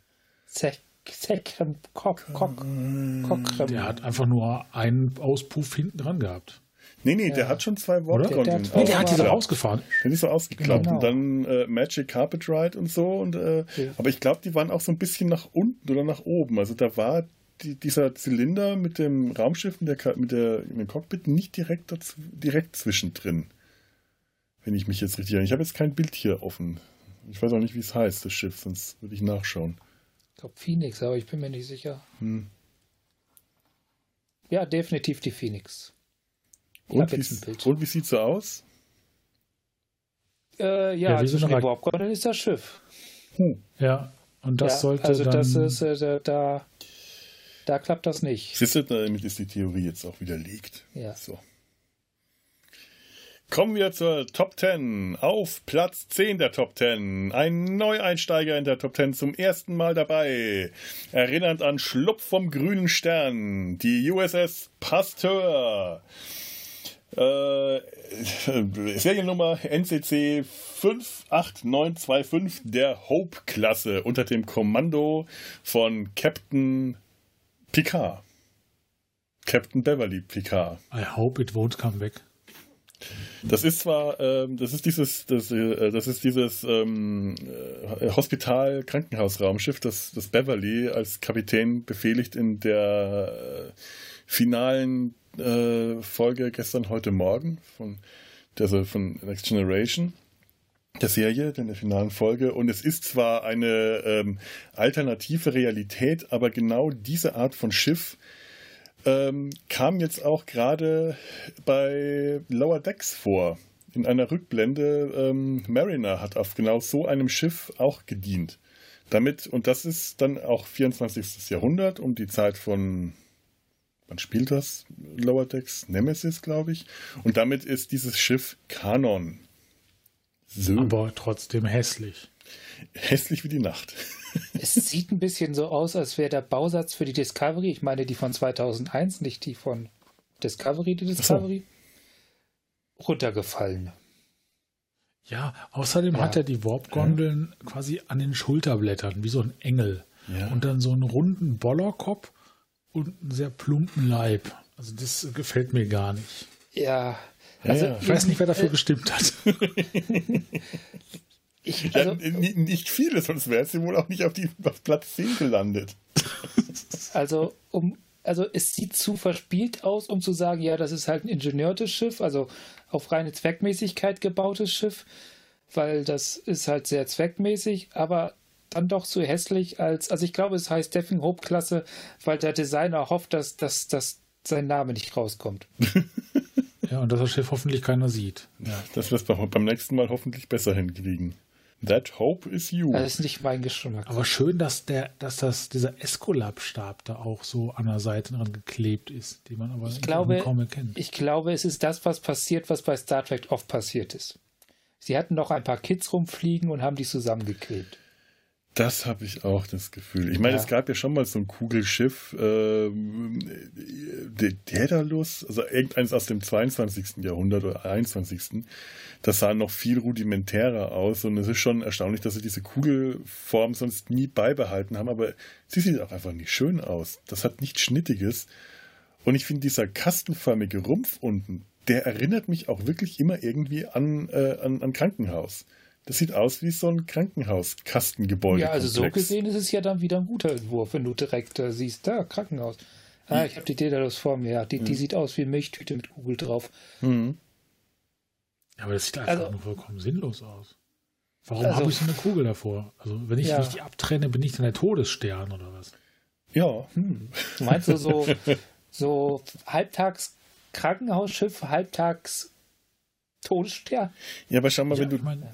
Zek- Zekrem Kok Kok Kokrem? Der hat einfach nur einen Auspuff hinten dran gehabt. Nee, nee, der hat schon zwei. Der- der hat- Nee, der hat diese Ja. rausgefahren. Die ist so ausgeklappt. Genau. Und dann äh, Magic Carpet Ride und so. Und, äh, Ja. Aber ich glaube, die waren auch so ein bisschen nach unten oder nach oben. Also da war die, dieser Zylinder mit dem Raumschiff, mit, der, mit, der, mit dem Cockpit nicht direkt, dazu, direkt zwischendrin. Wenn ich mich jetzt richtig erinnere. Ich habe jetzt kein Bild hier offen. Ich weiß auch nicht, wie es heißt, das Schiff, sonst würde ich nachschauen. Ich glaube Phoenix, aber ich bin mir nicht sicher. Hm. Ja, definitiv die Phoenix. Ich Und, wie, und wie sieht so aus? Äh, ja, Ja, zwischen den Warp-Gondeln ist das Schiff. Hm. Ja, und das ja, sollte also dann... das ist, äh, da, da klappt das nicht. Siehst du, damit ist die Theorie jetzt auch widerlegt. Ja. So. Kommen wir zur Top 10. Auf Platz 10 der Top 10. Ein Neueinsteiger in der Top 10 zum ersten Mal dabei. Erinnernd an Schlupf vom grünen Stern. Die USS Pasteur. Äh, Seriennummer NCC 58925 der Hope-Klasse unter dem Kommando von Captain Picard. Captain Beverly Picard. I hope it won't come back. Das ist zwar, ähm, das ist dieses, das, äh, das ist dieses ähm, äh, Hospital-Krankenhausraumschiff, das, das Beverly als Kapitän befehligt in der äh, finalen äh, Folge gestern, heute Morgen von, also von Next Generation der Serie, in der finalen Folge. Und es ist zwar eine ähm, alternative Realität, aber genau diese Art von Schiff ähm, kam jetzt auch gerade bei Lower Decks vor. In einer Rückblende, ähm, Mariner hat auf genau so einem Schiff auch gedient. Damit, und das ist dann auch 24. Jahrhundert, um die Zeit von, wann spielt das? Lower Decks? Nemesis, glaube ich. Und damit ist dieses Schiff Kanon. So. Aber trotzdem hässlich. Hässlich wie die Nacht. Es sieht ein bisschen so aus, als wäre der Bausatz für die Discovery, ich meine die von 2001, nicht die von Discovery, die Discovery, so. runtergefallen. Ja, außerdem ja. hat er die Warp-Gondeln ja. quasi an den Schulterblättern, wie so ein Engel. Ja. Und dann so einen runden Bollerkopf und einen sehr plumpen Leib. Also das gefällt mir gar nicht. Ja. Also ich weiß nicht, wer dafür äh, gestimmt hat. Ich, also, ja, nicht viele, sonst wäre sie wohl auch nicht auf, die, auf Platz 10 gelandet. Also, um, also es sieht zu verspielt aus, um zu sagen, ja, das ist halt ein ingenieurtes Schiff, also auf reine Zweckmäßigkeit gebautes Schiff, weil das ist halt sehr zweckmäßig, aber dann doch so hässlich als, also ich glaube, es heißt Stephen Hope Klasse, weil der Designer hofft, dass, dass, dass sein Name nicht rauskommt. ja, und dass das Schiff hoffentlich keiner sieht. Ja, das wird beim nächsten Mal hoffentlich besser hinkriegen. That hope is you. Das ist nicht mein Geschmack. Aber schön, dass der, dass das, dieser Escolab-Stab da auch so an der Seite dran geklebt ist, den man aber ich glaube, kaum erkennt. Ich glaube, es ist das, was passiert, was bei Star Trek oft passiert ist. Sie hatten noch ein paar Kids rumfliegen und haben die zusammengeklebt. Das habe ich auch das Gefühl. Ich meine, ja. es gab ja schon mal so ein Kugelschiff, ähm, Daedalus, also irgendeins aus dem 22. Jahrhundert oder 21. Das sah noch viel rudimentärer aus und es ist schon erstaunlich, dass sie diese Kugelform sonst nie beibehalten haben, aber sie sieht auch einfach nicht schön aus. Das hat nichts Schnittiges. Und ich finde, dieser kastenförmige Rumpf unten, der erinnert mich auch wirklich immer irgendwie an, äh, an, an Krankenhaus. Das sieht aus wie so ein Krankenhauskastengebäude. Ja, also so gesehen ist es ja dann wieder ein guter Entwurf, wenn du direkt äh, siehst, da, Krankenhaus. Ah, ich habe die Daedalus vor mir, ja. Die, mhm. die sieht aus wie eine Milchtüte mit Kugel drauf. Mhm. Ja, aber das sieht einfach also, nur vollkommen sinnlos aus. Warum also, habe ich so eine Kugel davor? Also, wenn ich, ja. ich die abtrenne, bin ich dann der Todesstern oder was? Ja. Hm. Du meinst du so, so halbtags Krankenhausschiff, halbtags Todesstern? Ja, aber schau mal, ja, wenn du. Ich mein,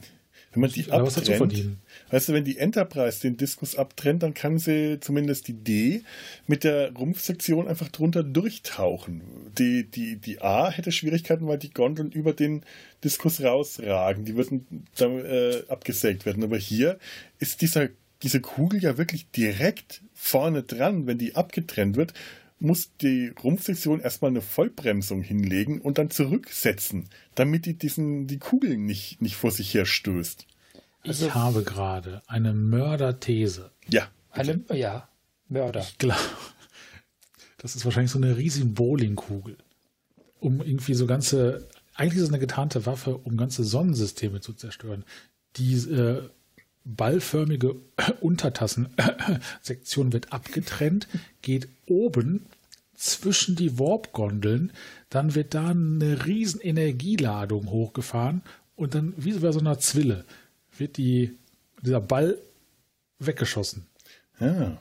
wenn man die abtrennt, weißt du, wenn die Enterprise den Diskus abtrennt, dann kann sie zumindest die D mit der Rumpfsektion einfach drunter durchtauchen. Die, die, die A hätte Schwierigkeiten, weil die Gondeln über den Diskus rausragen. Die würden dann äh, abgesägt werden. Aber hier ist dieser, diese Kugel ja wirklich direkt vorne dran, wenn die abgetrennt wird muss die Rumpfsektion erstmal eine Vollbremsung hinlegen und dann zurücksetzen, damit die diesen, die Kugel nicht, nicht vor sich her stößt. Ich also, habe gerade eine Mörderthese. Ja. Eine, ja, Mörder. Ich glaube, das ist wahrscheinlich so eine riesige Bowlingkugel. Um irgendwie so ganze, eigentlich ist es eine getarnte Waffe, um ganze Sonnensysteme zu zerstören. Die äh, ballförmige Untertassensektion wird abgetrennt, geht oben zwischen die Warp-Gondeln, dann wird da eine riesen Energieladung hochgefahren und dann, wie bei so einer Zwille, wird die, dieser Ball weggeschossen. Ja.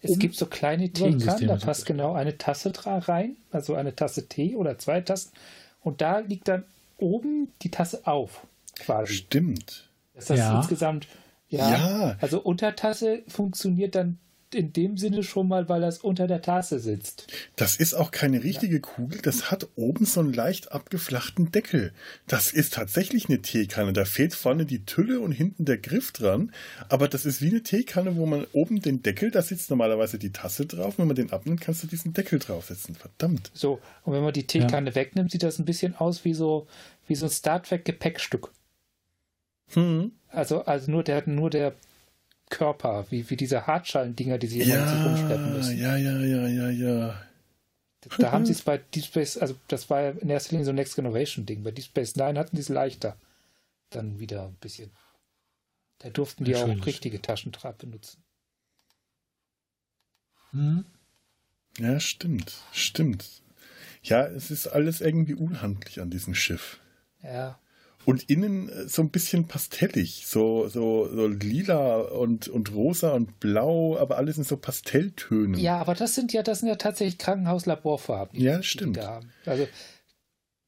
Es um gibt so kleine Teekannen, da passt genau eine Tasse rein, also eine Tasse Tee oder zwei Tassen. Und da liegt dann oben die Tasse auf, quasi. Stimmt. Das heißt ja. insgesamt ja, ja. Also Untertasse funktioniert dann in dem Sinne schon mal, weil das unter der Tasse sitzt. Das ist auch keine richtige ja. Kugel, das hat oben so einen leicht abgeflachten Deckel. Das ist tatsächlich eine Teekanne. Da fehlt vorne die Tülle und hinten der Griff dran. Aber das ist wie eine Teekanne, wo man oben den Deckel, da sitzt normalerweise die Tasse drauf. Wenn man den abnimmt, kannst du diesen Deckel draufsetzen. Verdammt. So, und wenn man die Teekanne ja. wegnimmt, sieht das ein bisschen aus wie so, wie so ein Star Trek Gepäckstück. Hm. Also, also nur der, nur der Körper, wie, wie diese Hartschalen-Dinger, die sie ja, immer sich rumschleppen müssen. Ja, ja, ja, ja, ja. Da haben sie es bei Deep Space, also das war ja in erster Linie so ein Next Generation Ding. Bei Deep Space Nine hatten die es leichter. Dann wieder ein bisschen. Da durften die auch richtige Taschentrab benutzen. Hm? Ja, stimmt, stimmt. Ja, es ist alles irgendwie unhandlich an diesem Schiff. Ja. Und innen äh, so ein bisschen pastellig, so, so, so lila und, und rosa und blau, aber alles in so Pastelltönen. Ja, aber das sind ja, das sind ja tatsächlich Krankenhauslaborfarben. Ja, die stimmt. Da haben. Also,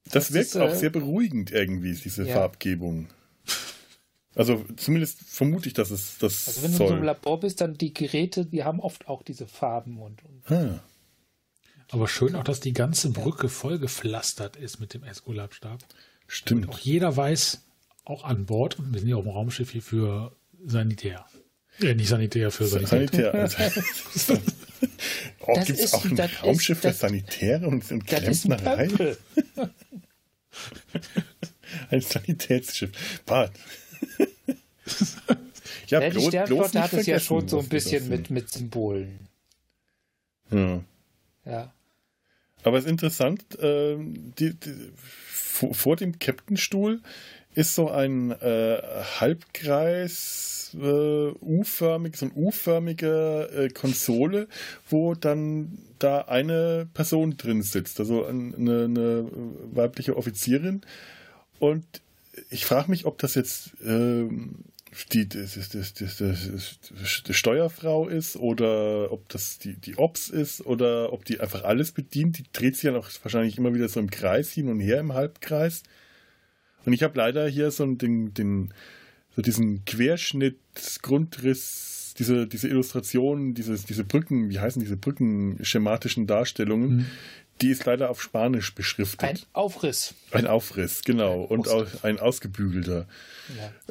das, das wirkt ist, äh, auch sehr beruhigend irgendwie, diese Ja. Farbgebung. Also zumindest vermute ich, dass es das also wenn du in so einem soll. Labor bist, dann die Geräte, die haben oft auch diese Farben und, und Ah, Aber schön auch, dass die ganze Brücke vollgepflastert ist mit dem Esculap-Stab. Auch stimmt. jeder weiß, auch an Bord, und wir sind ja auf dem Raumschiff hier für Sanitär. Ja, nicht Sanitär, für Sanitär. Sanitär. oh, Gibt es auch ein das ist- Raumschiff für das- Sanitäre und, und Klempnerei? Ein Sanitätsschiff. Bart. ja, Ja, die bloß, bloß Sternflotte hat es ja schon so ein bisschen mit, mit Symbolen. Ja. Ja. Aber es ist interessant, ähm, die, die, vor, dem Captainstuhl ist so ein äh, Halbkreis, äh, U-förmig, so ein U-förmige äh, Konsole, wo dann da eine Person drin sitzt, also ein- eine, eine weibliche Offizierin. Und ich frage mich, ob das jetzt ähm, die, das, das, das, das, das, das, die Steuerfrau ist oder ob das die, die Ops ist oder ob die einfach alles bedient. Die dreht sich ja noch wahrscheinlich immer wieder so im Kreis hin und her im Halbkreis. Und ich habe leider hier so den, den so diesen Querschnitt, Grundriss, diese, diese Illustrationen, diese, diese Brücken, wie heißen diese Brückenschematischen Darstellungen, Mhm. die ist leider auf Spanisch beschriftet. Ein Aufriss. Ein Aufriss, genau. Und auch ein ausgebügelter,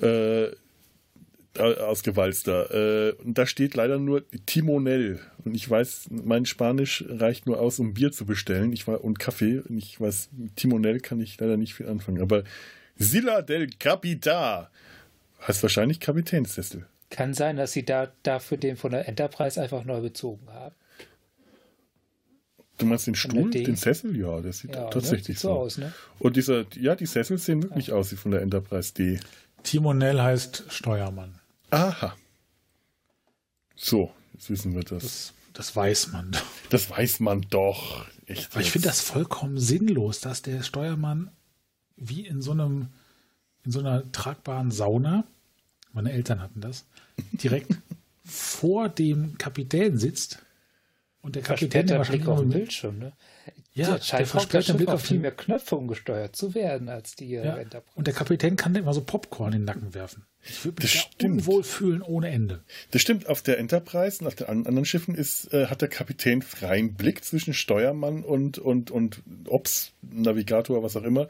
Ja. äh, ausgewalzter. Äh, und da steht leider nur Timonel. Und ich weiß, mein Spanisch reicht nur aus, um Bier zu bestellen ich war, und Kaffee. Und ich weiß, mit Timonel kann ich leider nicht viel anfangen. Aber Silla del Capita heißt wahrscheinlich Kapitänssessel. Kann sein, dass sie da dafür den von der Enterprise einfach neu bezogen haben. Du meinst den Stuhl, den Sessel? Ja, das sieht Ja, ne? tatsächlich Sieht so so aus, ne? Und dieser, ja, die Sessel sehen wirklich aus wie von der Enterprise D. Timonell heißt Steuermann. Aha. So, jetzt wissen wir das. Das, das weiß man. doch. Das weiß man doch. Echt. Aber ich finde das vollkommen sinnlos, dass der Steuermann wie in so einem, in so einer tragbaren Sauna, meine Eltern hatten das, direkt vor dem Kapitän sitzt und der Kapitän der Verspäteter Blick wahrscheinlich auf den Bildschirm, ne? Ja, das scheint der auch das verspätete Schiff Blick auf viel den- mehr Knöpfe umgesteuert zu werden als die ja, Enterprise. und der Kapitän kann immer so Popcorn in den Nacken werfen. Ich würde mich Das da stimmt. unwohl fühlen ohne Ende. Das stimmt, auf der Enterprise und auf den an- anderen Schiffen ist, äh, hat der Kapitän freien Blick zwischen Steuermann und, und, und Ops, Navigator, was auch immer,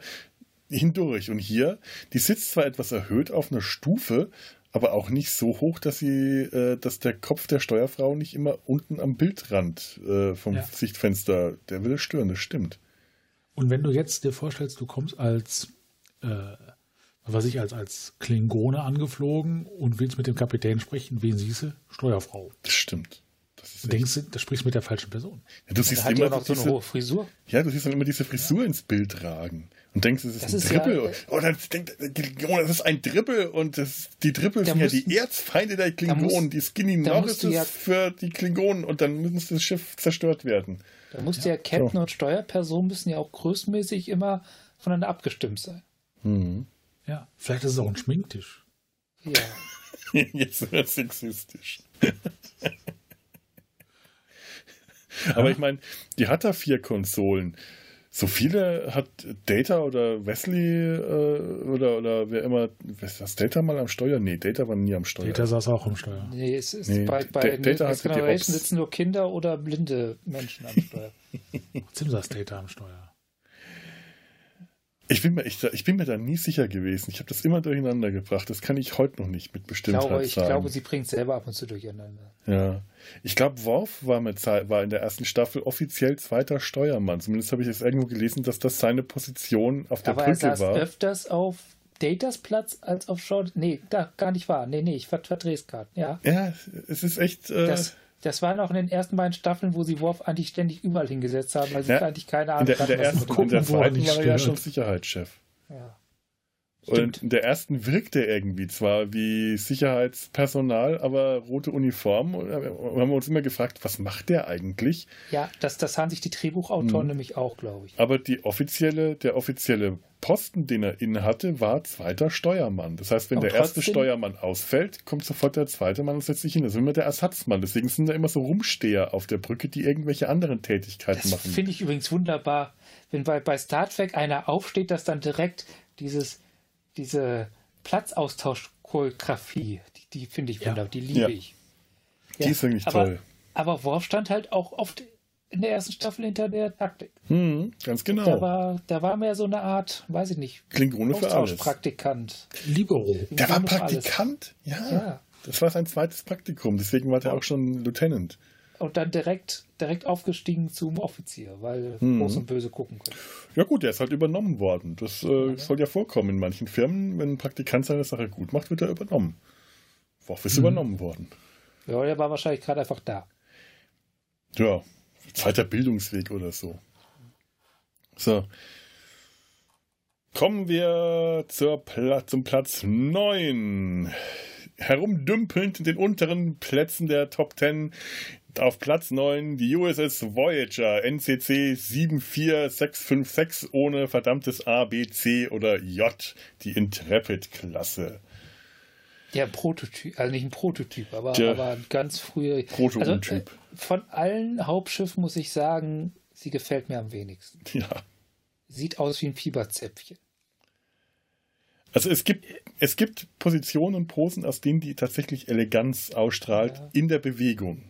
hindurch. Und hier, die sitzt zwar etwas erhöht auf einer Stufe, aber auch nicht so hoch, dass sie, äh, dass der Kopf der Steuerfrau nicht immer unten am Bildrand äh, vom Ja. Sichtfenster, der würde stören, das stimmt. Und wenn du jetzt dir vorstellst, du kommst als, äh, was weiß ich, als, als Klingone angeflogen und willst mit dem Kapitän sprechen, wen siehst du? Steuerfrau. Das stimmt. Das ist Du denkst, du sprichst mit der falschen Person. ja, du siehst ja immer auch noch so eine hohe Frisur. Ja, du siehst dann immer diese Frisur ins Bild ragen und denkst, es ist Das ein ist ja, Dribbel. äh, oh, dann denkt, oh, das ist ein Dribbel und das, die Da sind ja musst- die Erzfeinde der Klingonen, die Skinny du Norrises ja- für die Klingonen und dann muss das Schiff zerstört werden. Da muss der Captain und Steuerperson müssen ja auch größtmäßig immer voneinander abgestimmt sein. Mhm. Ja, vielleicht ist es auch ein Schminktisch. Ja. Jetzt wird sexistisch. Aber ich meine, die hat da vier Konsolen. So viele hat Data oder Wesley äh, oder, oder wer immer, was Data mal am Steuer? Nee, Data war nie am Steuer. Data saß auch im Steuer. Nee, es ist Nee, bei, bei Da- Data Next hat die Generation sitzen nur Kinder oder blinde Menschen am Steuer. Trotzdem saß Data am Steuer. Ich bin, mir, ich, ich bin mir da nie sicher gewesen. Ich habe das immer durcheinander gebracht. Das kann ich heute noch nicht mit Ich Bestimmtheit glaube, ich sagen. glaube, sie bringt selber ab und zu durcheinander. ja. Ich glaube, Worf war, mit, war in der ersten Staffel offiziell zweiter Steuermann. Zumindest habe ich es irgendwo gelesen, dass das seine Position auf der Aber er Brücke saß war. öfters auf Datas Platz als auf Shaw. Nee, da gar nicht wahr. Nee, nee, ich ver verdrehe es gerade. Ja. Ja, es ist echt. Äh, Das, das war noch in den ersten beiden Staffeln, wo sie Worf eigentlich ständig überall hingesetzt haben, weil sie Ja, eigentlich keine Ahnung In der, in der hatten, was sie ersten und der er zweiten war er ja schon Sicherheitschef. dem- ja. Und Stimmt. in der ersten wirkt er irgendwie zwar wie Sicherheitspersonal, aber rote Uniform. Und wir haben uns immer gefragt, was macht der eigentlich? ja, das, das haben sich die Drehbuchautoren Mhm. nämlich auch, glaube ich. Aber die offizielle, der offizielle Posten, den er inne hatte, war zweiter Steuermann. Das heißt, wenn Aber der erste trotzdem- Steuermann ausfällt, kommt sofort der zweite Mann und setzt sich hin. Das ist immer der Ersatzmann. Deswegen sind da immer so Rumsteher auf der Brücke, die irgendwelche anderen Tätigkeiten Das machen. finde ich übrigens wunderbar, wenn bei, bei Star Trek einer aufsteht, dass dann direkt dieses, diese Platzaustausch-Choreografie, die, die finde ich Ja. wunderbar, die liebe Ja. ich. Die ist wirklich aber, toll. Aber Worf stand halt auch oft in der ersten Staffel hinter der Taktik. Hm, ganz Da, genau. war, da war mehr so eine Art, weiß ich nicht, Klingone für alles. Austauschpraktikant. Libero. Der war. Praktikant? Ja. Ja. Das war sein zweites Praktikum. Deswegen war der auch schon Lieutenant. Und dann direkt, direkt aufgestiegen zum Offizier, weil Mhm. Groß und Böse gucken können. Ja gut, der ist halt übernommen worden. Das äh, soll ja vorkommen in manchen Firmen. Wenn ein Praktikant seine Sache gut macht, wird er übernommen. Worf ist übernommen worden. Ja, der war wahrscheinlich gerade einfach da. Ja, zweiter Bildungsweg oder so. So. Kommen wir zur Pla zum Platz 9. Herumdümpelnd in den unteren Plätzen der Top 10. Auf Platz 9 die USS Voyager NCC 74656 ohne verdammtes A, B, C oder J, die Intrepid-Klasse. Der Prototyp, also nicht ein Prototyp, aber, aber ein ganz früher. Prototyp. Also, äh, von allen Hauptschiffen muss ich sagen, sie gefällt mir am wenigsten. Ja. Sieht aus wie ein Fieberzäpfchen. Also es gibt, es gibt Positionen und Posen, aus denen die tatsächlich Eleganz ausstrahlt Ja. in der Bewegung.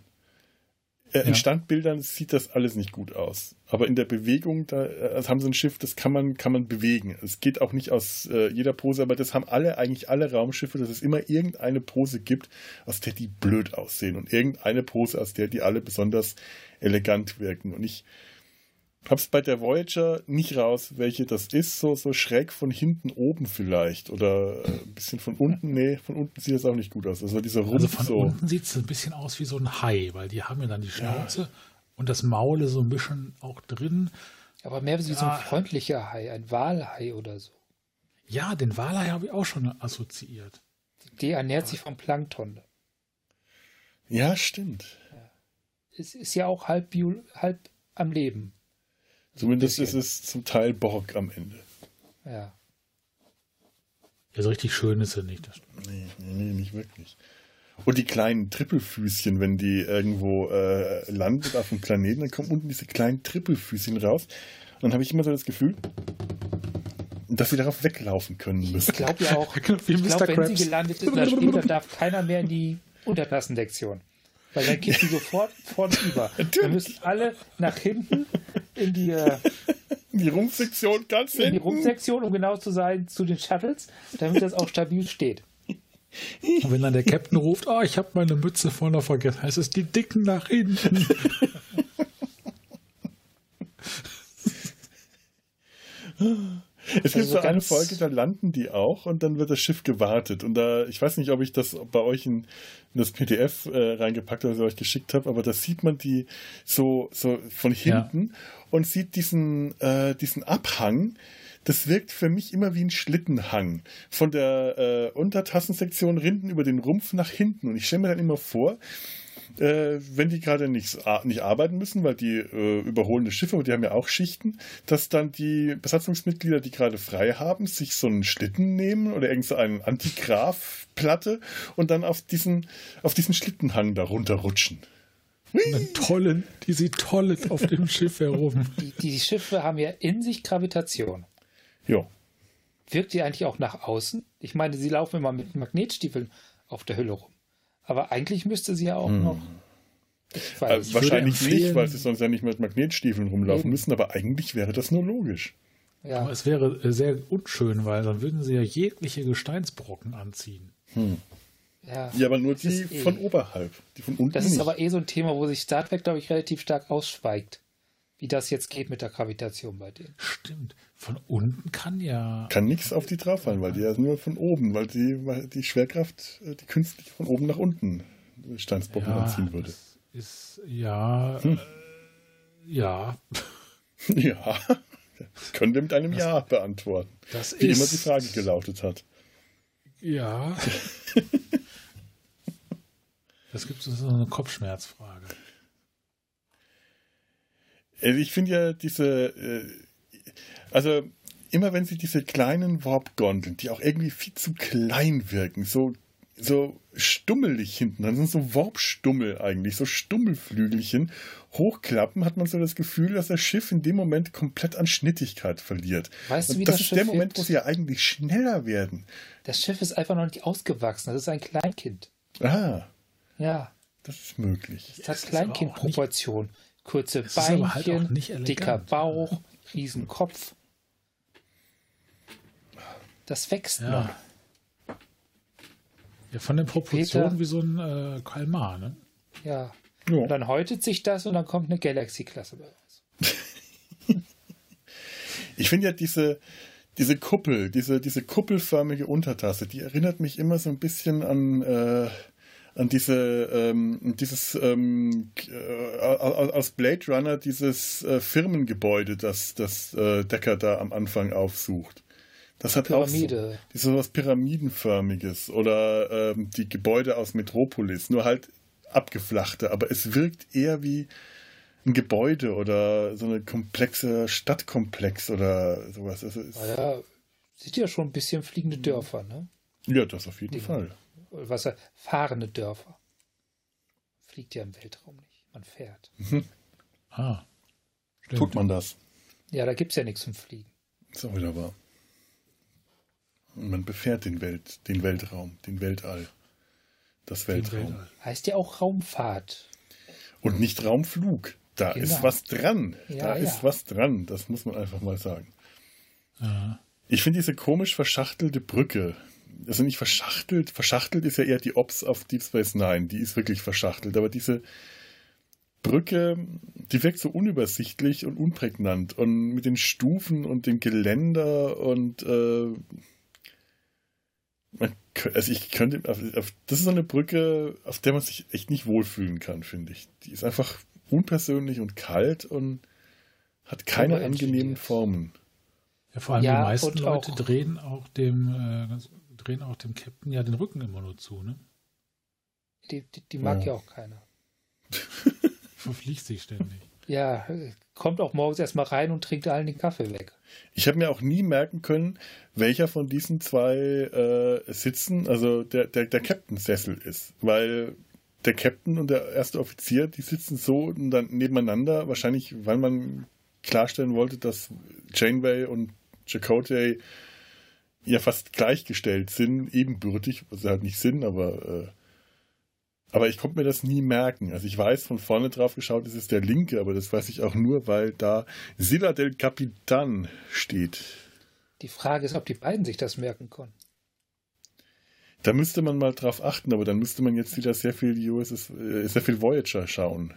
Äh, In Ja. Standbildern sieht das alles nicht gut aus. Aber in der Bewegung, da äh, haben sie ein Schiff, das kann man, kann man bewegen. Es geht auch nicht aus äh, jeder Pose, aber das haben alle, eigentlich alle Raumschiffe, dass es immer irgendeine Pose gibt, aus der die blöd aussehen und irgendeine Pose, aus der die alle besonders elegant wirken. Und ich hab's bei der Voyager nicht raus, welche das ist, so, so schräg von hinten oben vielleicht oder äh, ein bisschen von unten. Nee, von unten sieht das auch nicht gut aus. Also dieser Rumpf Also von so. unten sieht es ein bisschen aus wie so ein Hai, weil die haben ja dann die Schnauze und das Maul ist so ein bisschen auch drin. Aber mehr wie so Ja. ein freundlicher Hai, ein Walhai oder so. Ja, den Walhai habe ich auch schon assoziiert. Die ernährt sich vom Plankton. Ja, stimmt. Es ist ja auch halb, halb am Leben. Zumindest ist es zum Teil Borg am Ende. Ja. Ja, so richtig schön ist er nicht. Das. Nee, nee, nee, nicht wirklich. Und die kleinen Trippelfüßchen, wenn die irgendwo äh, landet auf dem Planeten, dann kommen unten diese kleinen Trippelfüßchen raus. Und dann habe ich immer so das Gefühl, dass sie darauf weglaufen können müssen. Ich glaube ja auch, ich Mr. glaube, wenn sie gelandet ist, dann später darf keiner mehr in die Untertassensektion. Weil dann kippt die sofort vorne über. Dann müssen alle nach hinten in die, äh, Die Rumpfsektion ganz in die hinten. Rumpfsektion, um genau zu sein, zu den Shuttles, damit das auch stabil steht. Und wenn dann der Captain ruft, oh, ich habe meine Mütze vorne vergessen, heißt es die Dicken nach hinten. Es gibt Also so eine Folge, da landen die auch und dann wird das Schiff gewartet. Und da, ich weiß nicht, ob ich das bei euch in, in das PDF äh, reingepackt habe, was ich euch geschickt habe, aber da sieht man die so, so von Ja. hinten und sieht diesen, äh, diesen Abhang. Das wirkt für mich immer wie ein Schlittenhang. Von der äh, Untertassensektion Rinden über den Rumpf nach hinten. Und ich stelle mir dann immer vor, äh, wenn die gerade nicht, nicht arbeiten müssen, weil die äh, überholen das Schiff, aber die haben ja auch Schichten, dass dann die Besatzungsmitglieder, die gerade frei haben, sich so einen Schlitten nehmen oder irgend so eine Antigraf-Platte und dann auf diesen, auf diesen Schlittenhang da runterrutschen. Und dann tollen, die sie tollen auf dem Schiff herum. Die, die Schiffe haben ja in sich Gravitation. Ja. Wirkt die eigentlich auch nach außen? Ich meine, sie laufen immer mit Magnetstiefeln auf der Hülle rum. Aber eigentlich müsste sie ja auch noch. Ich Äh, weiß nicht. wahrscheinlich nicht, weil sie sonst ja nicht mit Magnetstiefeln rumlaufen Eben. müssen, aber eigentlich wäre das nur logisch. Aber Ja, es wäre äh, sehr unschön, weil dann würden sie ja jegliche Gesteinsbrocken anziehen. ja. Ja, aber nur Das die eh- von oberhalb. Die von unten Das ist nicht. aber eh so ein Thema, wo sich Star Trek, glaube ich, relativ stark ausschweigt. Wie das jetzt geht mit der Gravitation bei denen. Stimmt. Von unten kann ja. kann nichts auf die drauf fallen, weil die ja nur von oben, weil die, weil die Schwerkraft, äh, die künstlich von oben nach unten Steinsbrocken ja anziehen würde. das ist ja, hm. äh, ja. Ja, können wir mit einem das, Ja beantworten. Das wie ist, immer die Frage gelautet hat. Ja. das gibt uns so eine Kopfschmerzfrage. Also ich finde ja diese, äh, also immer wenn sie diese kleinen Warp-Gondeln, die auch irgendwie viel zu klein wirken, so, so stummelig hinten, dann sind so Warp-Stummel eigentlich, so Stummelflügelchen, hochklappen, hat man so das Gefühl, dass das Schiff in dem Moment komplett an Schnittigkeit verliert. Weißt du, wie das, das ist Schiff der Moment, wo sie ja eigentlich schneller werden. Das Schiff ist einfach noch nicht ausgewachsen. Das ist ein Kleinkind. Ah, Ja, das ist möglich. das hat Kleinkindproportion. Kurze aber halt Beinchen, elegant. dicker Bauch, Riesenkopf. Das wächst noch. Ja. Ja, von den Proportionen Peter- wie so ein äh, Kalmar, ne? Ja. Ja. Und dann häutet sich das und dann kommt eine Galaxy-Klasse bei raus. Ich finde ja diese, diese Kuppel, diese, diese kuppelförmige Untertasse, die erinnert mich immer so ein bisschen an, äh, an diese, ähm, dieses ähm, äh, aus Blade Runner, dieses äh, Firmengebäude, das, das äh, Decker da am Anfang aufsucht. Das hat Pyramide. auch so, was Pyramidenförmiges oder ähm, die Gebäude aus Metropolis, nur halt abgeflachte, aber es wirkt eher wie ein Gebäude oder so eine komplexe Stadtkomplex oder sowas. Also es, Naja, sieht ja schon ein bisschen fliegende Dörfer, ne? ja, das auf jeden Die- Fall. Was fahrende Dörfer. Fliegt ja im Weltraum nicht. Man fährt. Ah. Stimmt. Tut man das? Ja, da gibt es ja nichts zum Fliegen. Ist auch wieder wahr. Und man befährt den, Welt, den Weltraum, den Weltall. Das Weltraum. Weltall. Heißt ja auch Raumfahrt. Und nicht Raumflug. Da Genau. ist was dran. Ja, da ja. ist was dran. Das muss man einfach mal sagen. Ja. Ich finde diese komisch verschachtelte Brücke, also nicht verschachtelt, verschachtelt ist ja eher die Ops auf Deep Space Nine, die ist wirklich verschachtelt, aber diese Brücke, die wirkt so unübersichtlich und unprägnant und mit den Stufen und dem Geländer und äh, man, also ich könnte, das ist so eine Brücke, auf der man sich echt nicht wohlfühlen kann, finde ich. Die ist einfach unpersönlich und kalt und hat keine angenehmen Formen. Ja, vor allem Ja, die meisten Leute drehen auch dem äh, drehen auch dem Captain ja den Rücken immer nur zu, ne? Die, die, die mag Ja. ja auch keiner. Verfliegt sich ständig. Ja, kommt auch morgens erstmal rein und trinkt allen den Kaffee weg. Ich habe mir auch nie merken können, welcher von diesen zwei äh, Sitzen, also der, der, der Captain-Sessel ist. Weil der Captain und der erste Offizier, die sitzen so dann nebeneinander, wahrscheinlich, weil man klarstellen wollte, dass Janeway und Chakotay ja fast gleichgestellt sind, ebenbürtig, was halt nicht sind, aber äh, aber ich konnte mir das nie merken. Also ich weiß, von vorne drauf geschaut, es ist der linke, aber das weiß ich auch nur, weil da Silla del Capitan steht. Die Frage ist, ob die beiden sich das merken konnten. Da müsste man mal drauf achten, aber dann müsste man jetzt wieder sehr viel USS, äh, sehr viel Voyager schauen.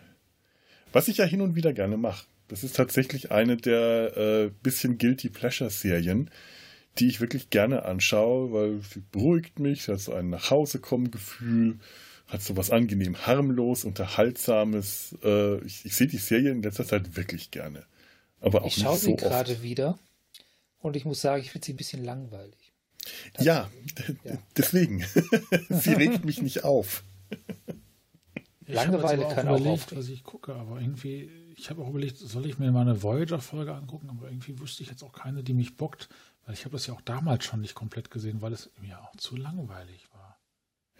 Was ich ja hin und wieder gerne mache. Das ist tatsächlich eine der äh, bisschen Guilty Pleasure Serien, die ich wirklich gerne anschaue, weil sie beruhigt mich, sie hat so ein Nachhausekommen-Gefühl, hat so was angenehm harmlos, unterhaltsames. Äh, ich, ich sehe die Serie in letzter Zeit wirklich gerne. Aber auch Ich schaue so sie gerade wieder und ich muss sagen, ich finde sie ein bisschen langweilig. Ja, Ja. deswegen. sie regt mich nicht auf. Langeweile kann auch überlegt, was ich gucke, aber irgendwie, ich habe auch überlegt, soll ich mir mal eine Voyager-Folge angucken, aber irgendwie wüsste ich jetzt auch keine, die mich bockt, weil ich habe das ja auch damals schon nicht komplett gesehen, weil es mir auch zu langweilig war.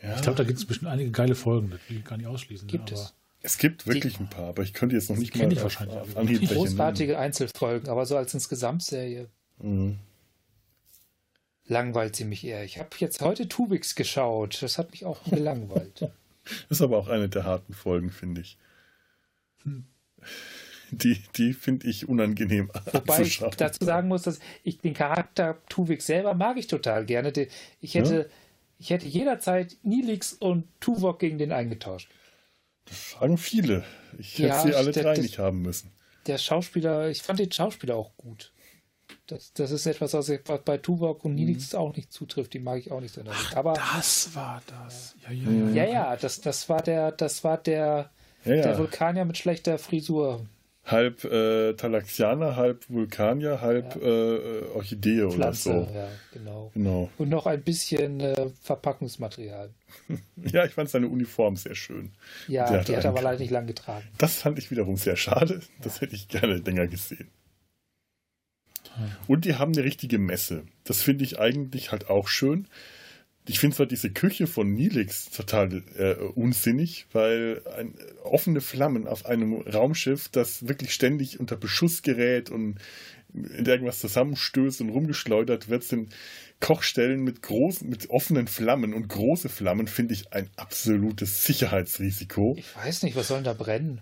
Ja. Ich glaube, da gibt es bestimmt einige geile Folgen, das will ich gar nicht ausschließen. Gibt ne, es. Es gibt wirklich ein paar, aber ich könnte jetzt noch nicht mal ich auf, wahrscheinlich auf. Anhieb welche Großartige Einzelfolgen, aber so als Insgesamtserie. Mhm. langweilt sie mich eher. Ich habe jetzt heute Tuvix geschaut. Das hat mich auch gelangweilt. Ist aber auch eine der harten Folgen, finde ich. Hm. Die, die finde ich unangenehm Wobei ich dazu sagen muss, dass ich den Charakter Tuvix selber mag ich total gerne. Ich hätte, ich hätte jederzeit Nilix und Tuvok gegen den eingetauscht. Sagen viele. Ich Ja, hätte sie alle das- drei das- nicht haben müssen. Der Schauspieler, ich fand den Schauspieler auch gut. Das, das ist etwas, was bei Tuvok und Nilix auch nicht zutrifft. Die mag ich auch nicht so. sonderlich. Aber das war das. Ja, ja, ja. ja, ja, das, das war der, das war der Ja, Der ja. Vulkanier mit schlechter Frisur. Halb äh, Talaxianer, halb Vulkanier, halb äh, Orchidee Pflanze, oder so. ja, genau. Genau. Und noch ein bisschen äh, Verpackungsmaterial. Ja, ich fand seine Uniform sehr schön. Ja, Der hat die hat er aber leider nicht lang getragen. Das fand ich wiederum sehr schade. Das hätte ich gerne länger gesehen. Und die haben eine richtige Messe. Das finde ich eigentlich halt auch schön. Ich finde zwar diese Küche von Nilix total äh, unsinnig, weil ein, offene Flammen auf einem Raumschiff, das wirklich ständig unter Beschuss gerät und in irgendwas zusammenstößt und rumgeschleudert wird, sind Kochstellen mit großen, mit offenen Flammen und große Flammen finde ich ein absolutes Sicherheitsrisiko. Ich weiß nicht, was soll denn da brennen?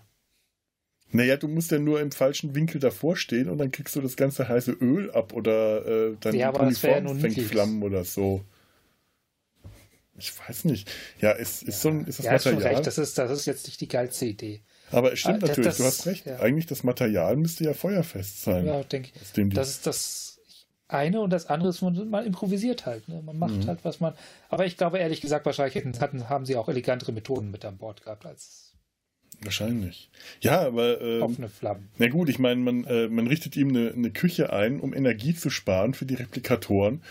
Naja, du musst ja nur im falschen Winkel davor stehen und dann kriegst du das ganze heiße Öl ab oder äh, dein Ja, aber das wär ja Uniform fängt. Flammen oder so. Ich weiß nicht. Ja, ist, ist, so ein, ist das ja, schon Material. recht, das ist, das ist jetzt nicht die geilste Idee. aber es stimmt Ah, das- natürlich, du das- hast recht. ja. Eigentlich das Material müsste ja feuerfest sein. Ja, denke ich. Das ist das eine und das andere ist, man, man improvisiert halt. Ne? Man Mhm. macht halt, was man. Aber ich glaube, ehrlich gesagt, wahrscheinlich hätten, hatten, haben sie auch elegantere Methoden mit an Bord gehabt als wahrscheinlich. Ja, aber ähm, offene Flammen. Na gut, ich meine, man, äh, man richtet ihm eine, eine Küche ein, um Energie zu sparen für die Replikatoren.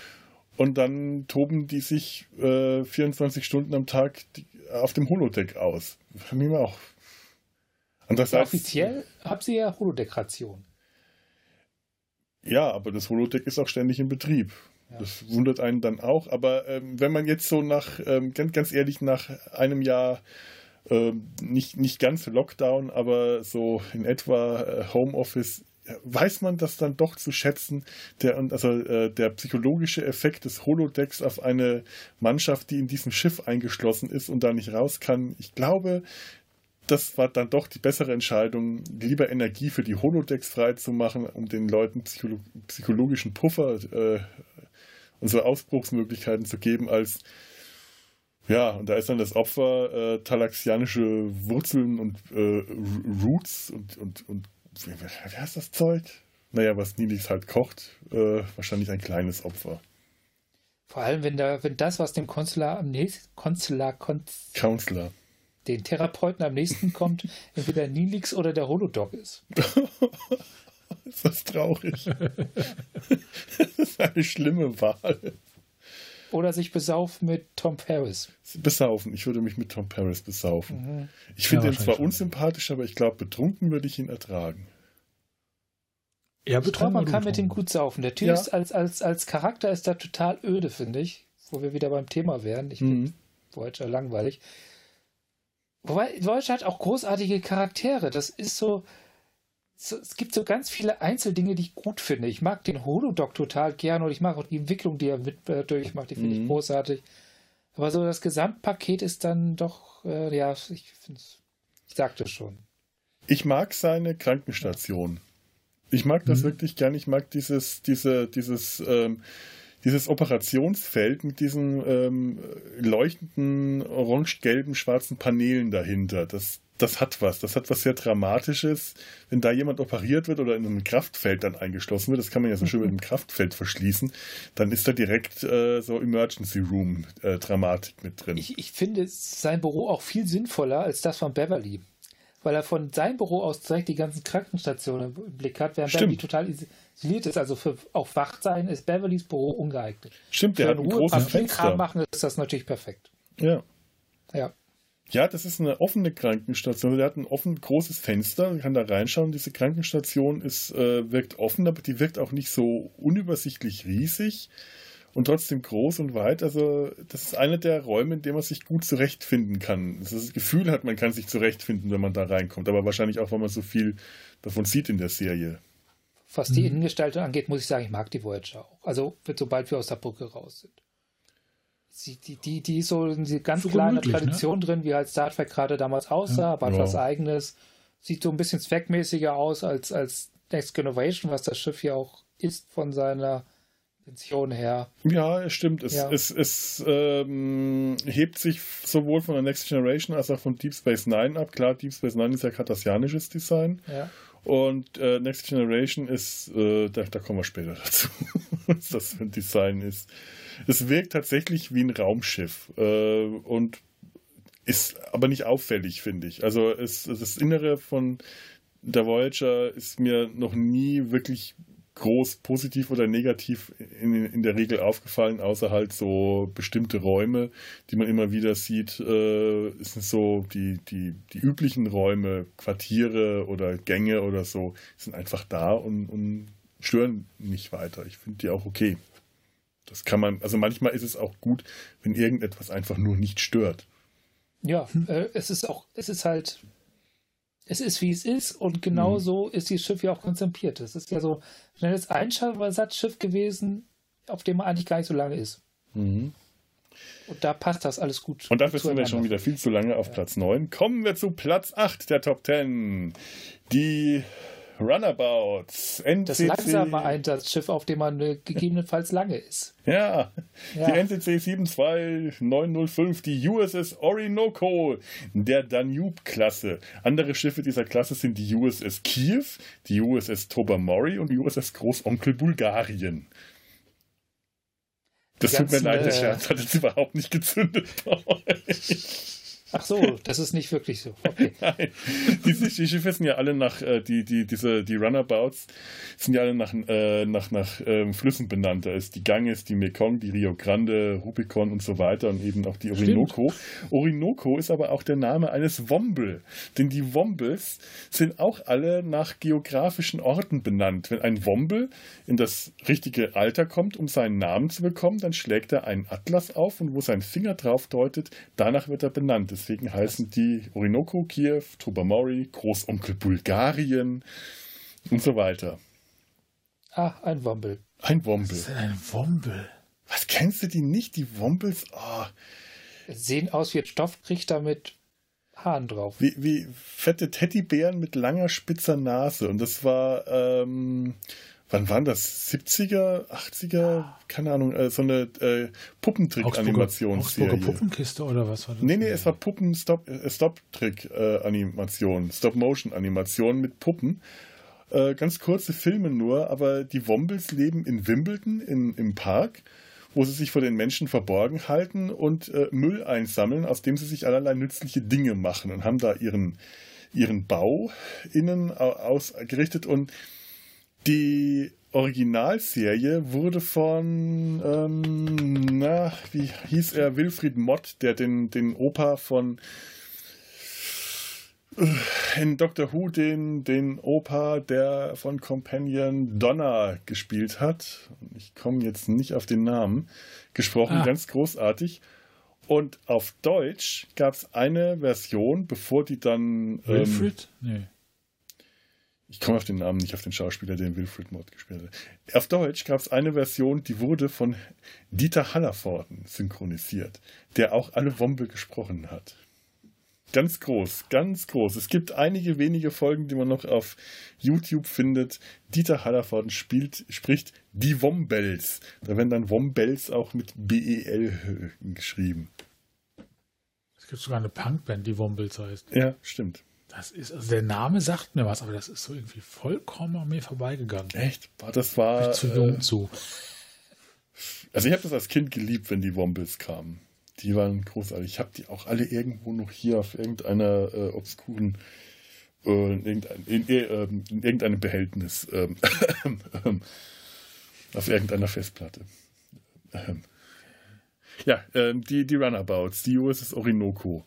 Und dann toben die sich äh, 24 Stunden am Tag die, auf dem Holodeck aus. Für mich auch. Ja, Andererseits, offiziell haben sie ja Holodekoration. Ja, aber das Holodeck ist auch ständig in Betrieb. Ja. Das wundert einen dann auch. Aber ähm, wenn man jetzt so nach, ähm, ganz, ganz ehrlich, nach einem Jahr ähm, nicht, nicht ganz Lockdown, aber so in etwa äh, Homeoffice, weiß man das dann doch zu schätzen, der, also, äh, der psychologische Effekt des Holodecks auf eine Mannschaft, die in diesem Schiff eingeschlossen ist und da nicht raus kann. Ich glaube, das war dann doch die bessere Entscheidung, lieber Energie für die Holodecks freizumachen, um den Leuten psycholo psychologischen Puffer äh, und so Ausbruchsmöglichkeiten zu geben, als ja, und da ist dann das Opfer äh, talaxianische Wurzeln und äh, Roots und, und, und wie, heißt das Zeug? Naja, was Nilix halt kocht, äh, wahrscheinlich ein kleines Opfer. Vor allem, wenn, da, wenn das, was dem Konsular am nächsten, Konsular, Konz, Counselor. den Therapeuten am nächsten kommt, entweder Nilix oder der Holodoc ist. Ist das traurig? das ist eine schlimme Wahl. Oder sich besaufen mit Tom Paris. Besaufen. Ich würde mich mit Tom Paris besaufen. Mhm. Ich finde Ja, ihn zwar unsympathisch, aber ich glaube, betrunken würde ich ihn ertragen. Ja, Ich glaube, man kann mit ihm gut saufen. Der Typ Ja. ist als, als, als Charakter ist da total öde, finde ich. Wo wir wieder beim Thema wären. Ich finde Mhm. Voyager langweilig. Wobei, Voyager hat auch großartige Charaktere. Das ist so, so. Es gibt so ganz viele Einzeldinge, die ich gut finde. Ich mag den Holodoc total gern und ich mag auch die Entwicklung, die er mit, äh, durchmacht. Die finde Mhm. ich großartig. Aber so das Gesamtpaket ist dann doch, äh, ja, ich finde es. Ich sagte schon. Ich mag seine Krankenstation. Ich mag das Mhm. wirklich gern. Ich mag dieses, diese, dieses, ähm, dieses Operationsfeld mit diesen ähm, leuchtenden orange-gelben, schwarzen Paneelen dahinter. Das, das hat was. Das hat was sehr Dramatisches. Wenn da jemand operiert wird oder in einem Kraftfeld dann eingeschlossen wird, das kann man ja so schön mit einem Kraftfeld verschließen, dann ist da direkt äh, so Emergency Room äh, Dramatik mit drin. Ich, ich finde sein Büro auch viel sinnvoller als das von Beverly. Weil er von seinem Büro aus direkt die ganzen Krankenstationen im Blick hat, während Stimmt. Beverly total isoliert ist. Also für auf Wachsein ist Beverlys Büro ungeeignet. Stimmt, der für hat ein Ruhe, großes Fenster. machen ist das natürlich perfekt. Ja. Ja. Ja, das ist eine offene Krankenstation. Der hat ein offen großes Fenster, man kann da reinschauen. Diese Krankenstation ist, äh, wirkt offen, aber die wirkt auch nicht so unübersichtlich riesig und trotzdem groß und weit. Also, das ist einer der Räume, in dem man sich gut zurechtfinden kann. Das, ist das Gefühl hat, man kann sich zurechtfinden, wenn man da reinkommt. Aber wahrscheinlich auch, weil man so viel davon sieht in der Serie. Was die Innengestaltung angeht, muss ich sagen, ich mag die Voyager auch. Also, sobald wir aus der Brücke raus sind. Sie, die, die, die ist so in die ganz So kleine gemütlich, ne? Tradition drin, wie halt Star Trek gerade damals aussah, aber hat Ja. was Eigenes. Sieht so ein bisschen zweckmäßiger aus als, als Next Generation, was das Schiff ja auch ist von seiner Pension her. Ja, es stimmt. Es, Ja. es, es ähm, hebt sich sowohl von der Next Generation als auch von Deep Space Nine ab. Klar, Deep Space Nine ist ja kardassianisches Design. Ja. Und äh, Next Generation ist, äh, da, da kommen wir später dazu, was das für ein Design ist. Es wirkt tatsächlich wie ein Raumschiff. Äh, und ist aber nicht auffällig, finde ich. Also es, das Innere von der Voyager ist mir noch nie wirklich groß positiv oder negativ in, in der Regel aufgefallen, außer halt so bestimmte Räume, die man immer wieder sieht. Äh, es sind so die, die, die üblichen Räume, Quartiere oder Gänge oder so, sind einfach da und, und stören nicht weiter. Ich finde die auch okay. Das kann man, also manchmal ist es auch gut, wenn irgendetwas einfach nur nicht stört. Ja, äh, es ist auch, es ist halt, es ist wie es ist und genau mhm. so ist dieses Schiff ja auch konzipiert. Es ist ja so ein schnelles Einschallersatzschiff gewesen, auf dem man eigentlich gar nicht so lange ist. Mhm. Und da passt das alles gut. Und dafür sind wir schon wieder viel zu lange auf ja. Platz 9. Kommen wir zu Platz 8 der Top 10. Die Runabouts. NCC. Das langsame Einsatzschiff, auf dem man äh, gegebenenfalls lange ist. Ja, ja. die NCC 72905, die USS Orinoco der Danube-Klasse. Andere Schiffe dieser Klasse sind die USS Kiew, die USS Tobermory und die USS Großonkel Bulgarien. Das tut mir leid, der äh, Scherz hat jetzt überhaupt nicht gezündet. Ach so, das ist nicht wirklich so. Okay. Nein, diese die Schiffe sind ja alle nach, äh, die, die, diese, die Runabouts sind ja alle nach, äh, nach, nach ähm, Flüssen benannt. Da ist die Ganges, die Mekong, die Rio Grande, Rubicon und so weiter und eben auch die Orinoco. Stimmt. Orinoco ist aber auch der Name eines Womble. Denn die Wombles sind auch alle nach geografischen Orten benannt. Wenn ein Womble in das richtige Alter kommt, um seinen Namen zu bekommen, dann schlägt er einen Atlas auf und wo sein Finger drauf deutet, danach wird er benannt. Deswegen heißen die Orinoco, Kiew, Tobermory, Großonkel Bulgarien und so weiter. Ah, ein Womble. Ein Womble. Was ist denn ein Womble? Was kennst du die nicht, die Wombles? Oh. Sehen aus wie ein Stofftrichter mit Haaren drauf. Wie, wie fette Teddybären mit langer, spitzer Nase. Und das war, ähm, wann waren das? 70er, 80er? Keine Ahnung, äh, so eine äh, Puppentrick-Animationsserie. Puppenkiste oder was war das? Nee, nee, es war Puppen-Stop-Trick-Animation, äh, Stop-Motion-Animation mit Puppen. Äh, ganz kurze Filme nur, aber die Wombles leben in Wimbledon in, im Park, wo sie sich vor den Menschen verborgen halten und äh, Müll einsammeln, aus dem sie sich allerlei nützliche Dinge machen und haben da ihren, ihren Bau innen ausgerichtet und die Originalserie wurde von, ähm, na, wie hieß er, Wilfried Mott, der den, den Opa von äh, in Doctor Who den, den Opa, der von Companion Donna gespielt hat. Ich komme jetzt nicht auf den Namen. Gesprochen, ah. ganz großartig. Und auf Deutsch gab es eine Version, bevor die dann. Ähm, Wilfried? Ähm, nee ich komme auf den Namen nicht, auf den Schauspieler, den Wilfred Mott gespielt hat. Auf Deutsch gab es eine Version, die wurde von Dieter Hallervorden synchronisiert, der auch alle Womble gesprochen hat. Ganz groß, ganz groß. Es gibt einige wenige Folgen, die man noch auf YouTube findet. Dieter Hallervorden spielt, spricht die Wombels. Da werden dann Wombels auch mit B-E-L geschrieben. Es gibt sogar eine Punkband, die Wombels heißt. Ja, stimmt. Das ist, also der Name sagt mir was, aber das ist so irgendwie vollkommen an mir vorbeigegangen. Echt? Das war. Ich zu jung äh, zu. Also ich habe das als Kind geliebt, wenn die Wombles kamen. Die waren großartig. Ich habe die auch alle irgendwo noch hier auf irgendeiner äh, obskuren, äh, in, irgendein, in, äh, in, irgendeinem Behältnis, ähm, ähm, auf irgendeiner Festplatte. Ähm. Ja, ähm, die, die Runabouts, die USS Orinoco.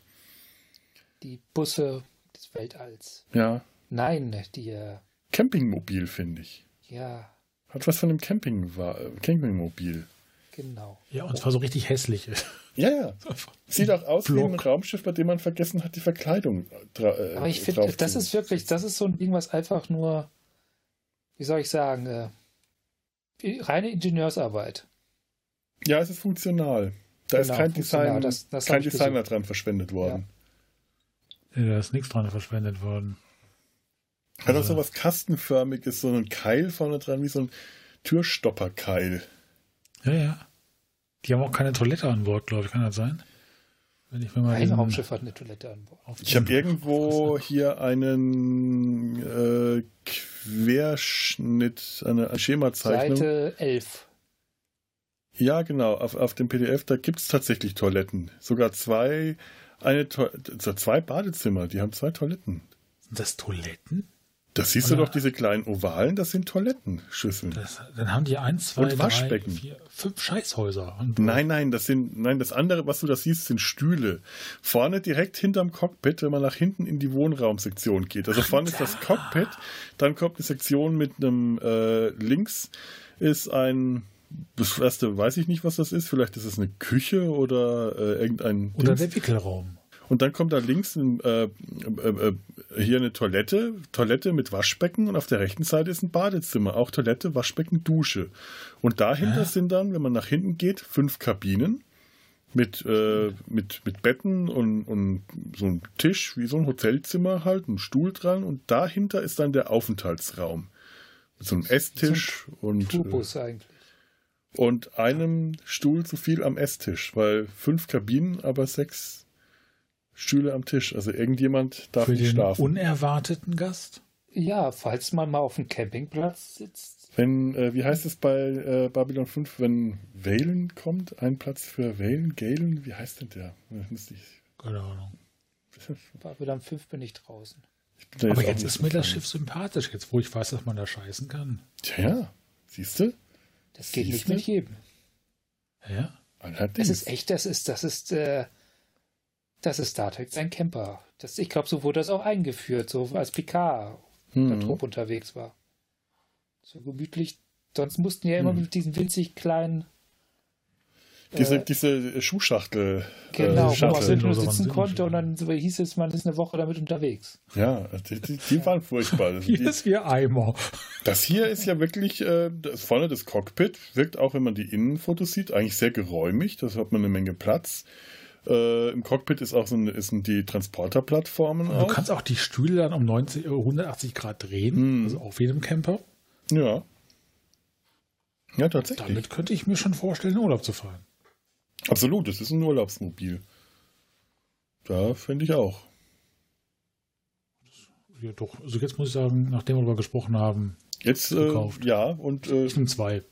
Die Busse des Weltalls. Ja. Nein, die. Äh, Campingmobil, finde ich. Ja. Hat was von einem Camping Campingmobil. Genau. Ja, und zwar so richtig hässlich. Ja, ja. Sieht auch aus Block. wie ein Raumschiff, bei dem man vergessen hat, die Verkleidung äh, Aber ich finde, das ist wirklich, das ist so ein Ding, was einfach nur, wie soll ich sagen, äh, reine Ingenieursarbeit. Ja, es ist funktional. Da genau, ist kein Design, das, das kein Designer dran verschwendet worden. Nee, da ist nichts dran verschwendet worden. Hat also. auch so was Kastenförmiges, so einen Keil vorne dran, wie so ein Türstopperkeil. Ja, ja. Die haben auch keine Toilette an Bord, glaube ich. Kann das sein? Wenn ich mir mal Ein Raumschiff hat eine Toilette an Bord. Ich habe irgendwo hier einen äh, Querschnitt, eine Schemazeichnung. Seite 11. Ja, genau. Auf, auf dem PDF, da gibt es tatsächlich Toiletten. Sogar zwei Eine to so zwei Badezimmer, die haben zwei Toiletten. Sind das Toiletten? Das siehst du Oder- doch, diese kleinen Ovalen, das sind Toilettenschüsseln. Das, dann haben die eins, zwei, Und drei, Waschbecken. vier, fünf Scheißhäuser. Nein, nein, das sind, nein, das andere, was du da siehst, sind Stühle. Vorne direkt hinterm Cockpit, wenn man nach hinten in die Wohnraumsektion geht. Also vorne ist das Cockpit, dann kommt eine Sektion mit einem, äh, links ist ein, das erste weiß ich nicht, was das ist. Vielleicht ist es eine Küche oder äh, irgendein. Oder Dings. der Wickelraum. Und dann kommt da links ein, äh, äh, äh, hier eine Toilette, Toilette mit Waschbecken und auf der rechten Seite ist ein Badezimmer, auch Toilette, Waschbecken, Dusche. Und dahinter Ah. sind dann, wenn man nach hinten geht, fünf Kabinen mit, äh, mit, mit Betten und, und so ein Tisch, wie so ein Hotelzimmer halt, ein Stuhl dran und dahinter ist dann der Aufenthaltsraum. Mit so einem Esstisch und, äh, Tourbus eigentlich. Und einem Stuhl zu viel am Esstisch, weil fünf Kabinen, aber sechs Stühle am Tisch. Also irgendjemand darf Für nicht den schlafen. unerwarteten Gast. Ja, falls man mal auf dem Campingplatz sitzt. Wenn, äh, wie heißt es bei äh, Babylon 5, wenn Valen kommt, ein Platz für Valen, Galen, wie heißt denn der? Müsste ich, Keine Ahnung. Babylon 5 bin ich draußen. ich bin Aber jetzt nicht ist mir das. Schiff sympathisch, jetzt wo ich weiß, dass man da scheißen kann. Tja, ja. Siehst du? Das geht nicht mit jedem. Ja. Allerdings. Es ist echt, das ist, das ist, äh, das ist Star Trek sein Camper. Das, ich glaube, so wurde das auch eingeführt, so als Picard Mhm. der Trupp unterwegs war. So gemütlich. Sonst mussten ja immer Mhm. mit diesen winzig kleinen, Diese, äh, diese Schuhschachtel. genau, äh, wo man wirklich nur Sinnlose sitzen konnte und dann so hieß es, man ist eine Woche damit unterwegs. Ja, die, die, die waren furchtbar. Also Hier die, ist ihr Eimer. Das hier ist ja wirklich, äh, das, vorne das Cockpit wirkt auch, wenn man die Innenfotos sieht, eigentlich sehr geräumig. Da hat man eine Menge Platz. Äh, Im Cockpit ist auch so eine, ist sind die Transporterplattformen Du auch. kannst auch die Stühle dann um 90, äh, 180 Grad drehen, Hm. also auf jedem Camper. Ja. Ja, tatsächlich. Damit könnte ich mir schon vorstellen, in Urlaub zu fahren. Absolut, das ist ein Urlaubsmobil. Da finde ich auch. Ja, doch. Also jetzt muss ich sagen, nachdem wir darüber gesprochen haben, Jetzt, äh, Gekauft. ja, und äh, ich nehme zwei.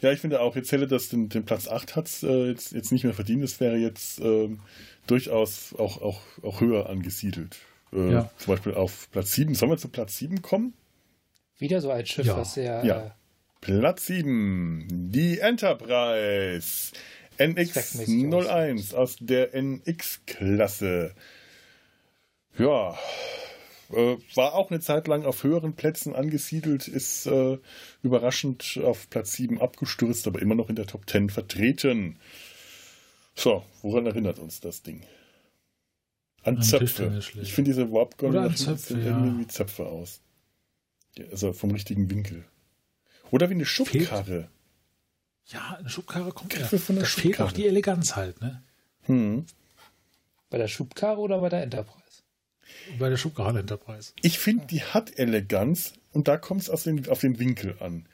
ja, ich finde auch, jetzt hätte das den, den Platz 8 hat äh, jetzt, jetzt nicht mehr verdient. Das wäre jetzt ähm, durchaus auch, auch, auch höher angesiedelt. Äh, Ja. Zum Beispiel auf Platz 7. Sollen wir zu Platz 7 kommen? Wieder so ein Schiff, Ja. was sehr, Ja. äh, Platz 7, die Enterprise NX01 aus der NX-Klasse. Ja, äh, war auch eine Zeit lang auf höheren Plätzen angesiedelt, ist äh, überraschend auf Platz 7 abgestürzt, aber immer noch in der Top 10 vertreten. So, woran erinnert uns das Ding? An, An Zöpfe. Ich finde diese warp sehen Zöpfe, irgendwie ja. wie Zöpfe aus. Ja, Also vom richtigen Winkel. Oder wie eine Schubkarre. Ja, eine Schubkarre kommt ja. Griffe von der Da fehlt auch Schubkarre. die Eleganz halt, ne? Hm. bei der Schubkarre oder bei der Enterprise? Bei der Schubkarre Enterprise. Ich finde, die hat Eleganz und da kommt es auf den, auf den Winkel an.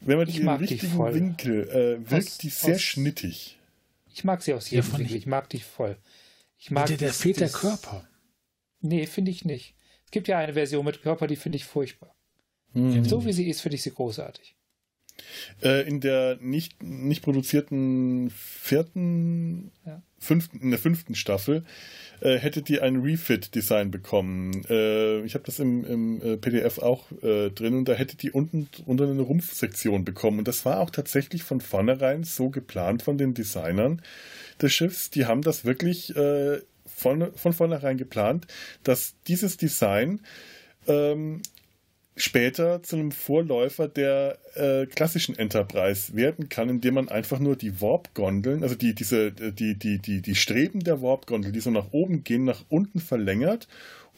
Wenn man Ich die im mag die richtigen voll. Winkel äh, wirkt Aus- die sehr aus- schnittig. Ich mag sie aus jedem fand Winkel. ich- mag die voll. Ich mag Der, der das- fehlt der Körper. Nee, finde ich nicht. Es gibt ja eine Version mit Körper, die finde ich furchtbar. Hm. So wie sie ist, finde ich sie großartig. Äh, in der nicht, nicht produzierten vierten, Ja. fünften, in der fünften Staffel äh, hätte die ein Refit-Design bekommen. Äh, ich habe das im, im äh, PDF auch äh, drin und da hätte die unten unter eine Rumpfsektion bekommen. Und das war auch tatsächlich von vornherein so geplant von den Designern des Schiffs. Die haben das wirklich äh, von, von vornherein geplant, dass dieses Design ähm, später zu einem Vorläufer der äh, klassischen Enterprise werden kann, indem man einfach nur die Warp-Gondeln, also die, diese, die, die, die, die Streben der Warp-Gondel, die so nach oben gehen, nach unten verlängert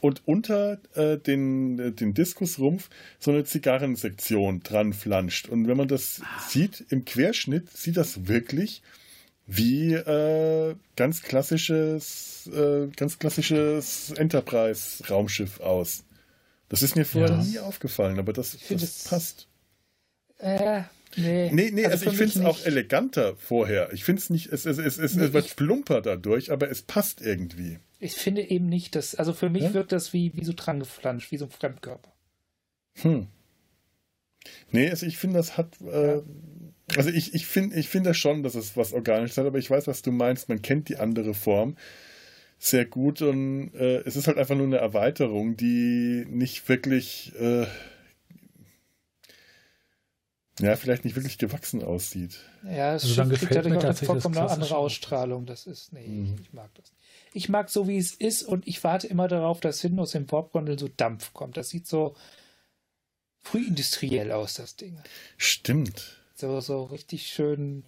und unter äh, den, den Diskusrumpf so eine Zigarrensektion dran flanscht. Und wenn man das sieht, im Querschnitt sieht das wirklich wie äh, ganz klassisches, äh, ganz klassisches Enterprise-Raumschiff aus. Das ist mir vorher Ja. nie aufgefallen, aber das, das passt. Äh, nee. Nee, nee, also, für ich finde es auch eleganter vorher. Ich finde es nicht, es, es, es, es, Nee, es wird plumper dadurch, aber es passt irgendwie. Ich finde eben nicht, dass, also für mich Ja? wirkt das wie, wie so dran geflanscht, wie so ein Fremdkörper. Hm. Nee, also ich finde, das hat, äh, Also ich, ich finde ich find das schon, dass es was Organisches hat, aber ich weiß, was du meinst. Man kennt die andere Form sehr gut und äh, es ist halt einfach nur eine Erweiterung, die nicht wirklich, äh, ja, vielleicht nicht wirklich gewachsen aussieht. Ja, es Also kriegt dadurch auch eine vollkommen andere Ausstrahlung. Das ist, nee, Mhm. ich, mag das. Ich mag so, wie es ist und ich warte immer darauf, dass hinten aus dem Popcorn so Dampf kommt. Das sieht so frühindustriell aus, das Ding. Stimmt. So, so richtig schön.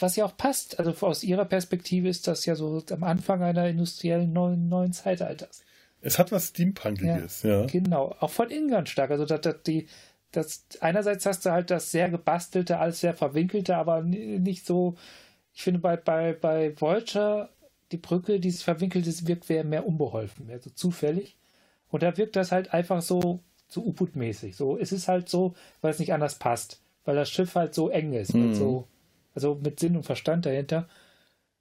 Was ja auch passt. Also aus ihrer Perspektive ist das ja so am Anfang einer industriellen neuen, neuen Zeitalters. Es hat was Steampunkiges, ja. Genau. Auch von innen ganz stark. Also, dass, dass die, das, einerseits hast du halt das sehr gebastelte, alles sehr verwinkelte, aber nicht so. Ich finde, bei, bei, bei Vulture, die Brücke, dieses Verwinkelte, das wirkt mehr, mehr unbeholfen, mehr so zufällig. Und da wirkt das halt einfach so, so U-Boot-mäßig. So, es ist halt so, weil es nicht anders passt. Weil das Schiff halt so eng ist. Mhm. So, also mit Sinn und Verstand dahinter.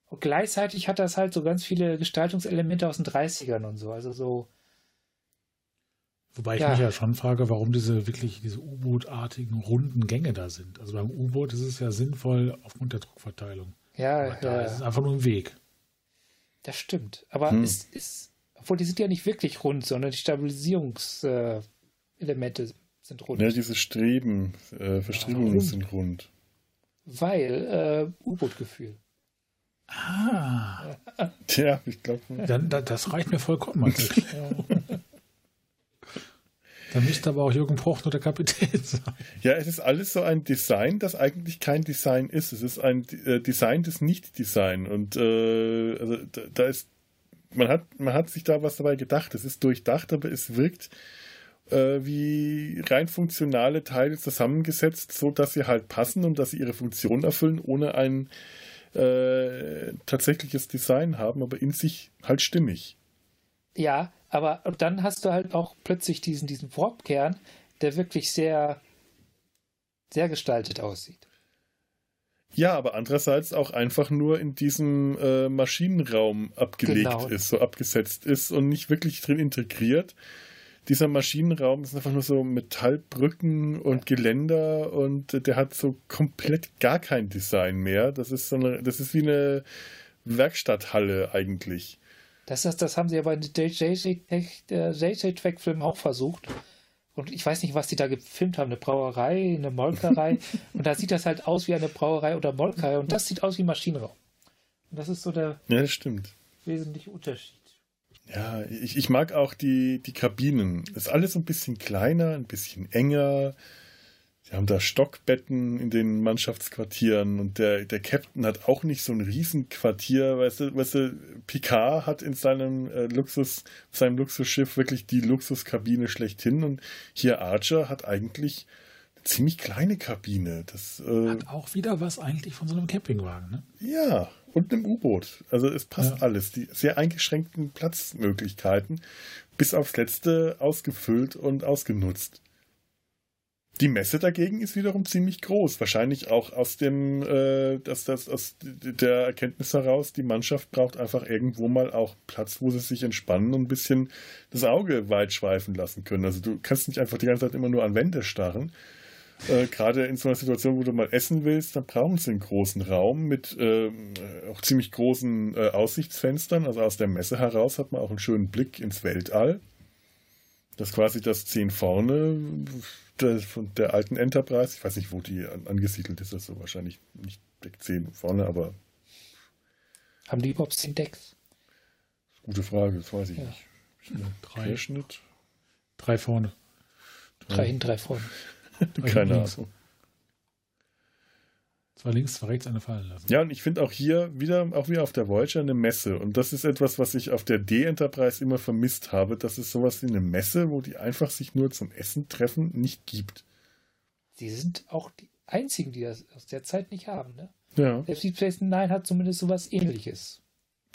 Und gleichzeitig hat das halt so ganz viele Gestaltungselemente aus den 30ern und so. Also so, Wobei ich Ja. mich ja schon frage, warum diese wirklich diese U-Boot-artigen runden Gänge da sind. Also beim U-Boot ist es ja sinnvoll aufgrund der Druckverteilung. ja, Aber da ja. ist es einfach nur ein Weg. Das stimmt. Aber Hm. es ist, obwohl die sind ja nicht wirklich rund, sondern die Stabilisierungselemente Elemente sind rund. Ja, diese Streben, äh, Verstriebungen Warum? sind rund. Weil äh, U-Boot-Gefühl. Ah, Tja, ich glaube. dann, da, das reicht mir vollkommen Erklärung. Dann müsste aber auch Jürgen Proch nur der Kapitän sein. Ja, es ist alles so ein Design, das eigentlich kein Design ist. Es ist ein äh, Design des Nicht-Design. Und äh, also da, da ist, man hat, man hat sich da was dabei gedacht. Es ist durchdacht, aber es wirkt äh, wie rein funktionale Teile zusammengesetzt, so dass sie halt passen und dass sie ihre Funktion erfüllen, ohne ein äh, tatsächliches Design haben, aber in sich halt stimmig. Ja, aber dann hast du halt auch plötzlich diesen, diesen Warp-Kern, der wirklich sehr, sehr gestaltet aussieht. Ja, aber andererseits auch einfach nur in diesem äh, Maschinenraum abgelegt Genau. ist, so abgesetzt ist und nicht wirklich drin integriert. Dieser Maschinenraum ist einfach nur so Metallbrücken und Geländer und der hat so komplett gar kein Design mehr. Das ist so eine, das ist wie eine Werkstatthalle eigentlich. Das, das, das haben sie ja bei den JJ-Track-Filmen auch versucht. Und ich weiß nicht, was die da gefilmt haben. Eine Brauerei, eine Molkerei. und da sieht das halt aus wie eine Brauerei oder Molkerei. Und das sieht aus wie Maschinenraum. Und das ist so der Ja, das stimmt. wesentliche Unterschied. Ja, ich, ich mag auch die, die Kabinen. Ist alles ein bisschen kleiner, ein bisschen enger. Sie haben da Stockbetten in den Mannschaftsquartieren und der, der Captain hat auch nicht so ein Riesenquartier. Weißt du, weißt du Picard hat in seinem äh, Luxus, seinem Luxusschiff wirklich die Luxuskabine schlechthin und hier Archer hat eigentlich eine ziemlich kleine Kabine. Das, äh, Hat auch wieder was eigentlich von so einem Campingwagen, ne? ja, und einem U-Boot. Also es passt Ja. alles. Die sehr eingeschränkten Platzmöglichkeiten bis aufs Letzte ausgefüllt und ausgenutzt. Die Messe dagegen ist wiederum ziemlich groß. Wahrscheinlich auch aus dem, äh, dass das aus der Erkenntnis heraus, die Mannschaft braucht einfach irgendwo mal auch Platz, wo sie sich entspannen und ein bisschen das Auge weit schweifen lassen können. Also du kannst nicht einfach die ganze Zeit immer nur an Wände starren. Äh, Gerade in so einer Situation, wo du mal essen willst, dann brauchen sie einen großen Raum mit ähm, äh, auch ziemlich großen äh, Aussichtsfenstern. Also aus der Messe heraus hat man auch einen schönen Blick ins Weltall. Das ist quasi das 10 vorne der, von der alten Enterprise. Ich weiß nicht, wo die an, angesiedelt ist. Also wahrscheinlich nicht Deck 10 vorne, aber Haben die überhaupt 10 Decks? gute Frage, das weiß ich Ja. nicht. Drei, Querschnitt? drei vorne. Drei hin, drei vorne. Keine links. Ahnung. Zwei links, zwei rechts, eine fallen lassen. Ja, und ich finde auch hier wieder, auch wie auf der Voyager, eine Messe. Und das ist etwas, was ich auf der D-Enterprise immer vermisst habe, dass es sowas wie eine Messe, wo die einfach sich nur zum Essen treffen, nicht gibt. Sie sind auch die einzigen, die das aus der Zeit nicht haben. Ne? Ja. Selbst Deep Space Nine hat zumindest sowas ähnliches.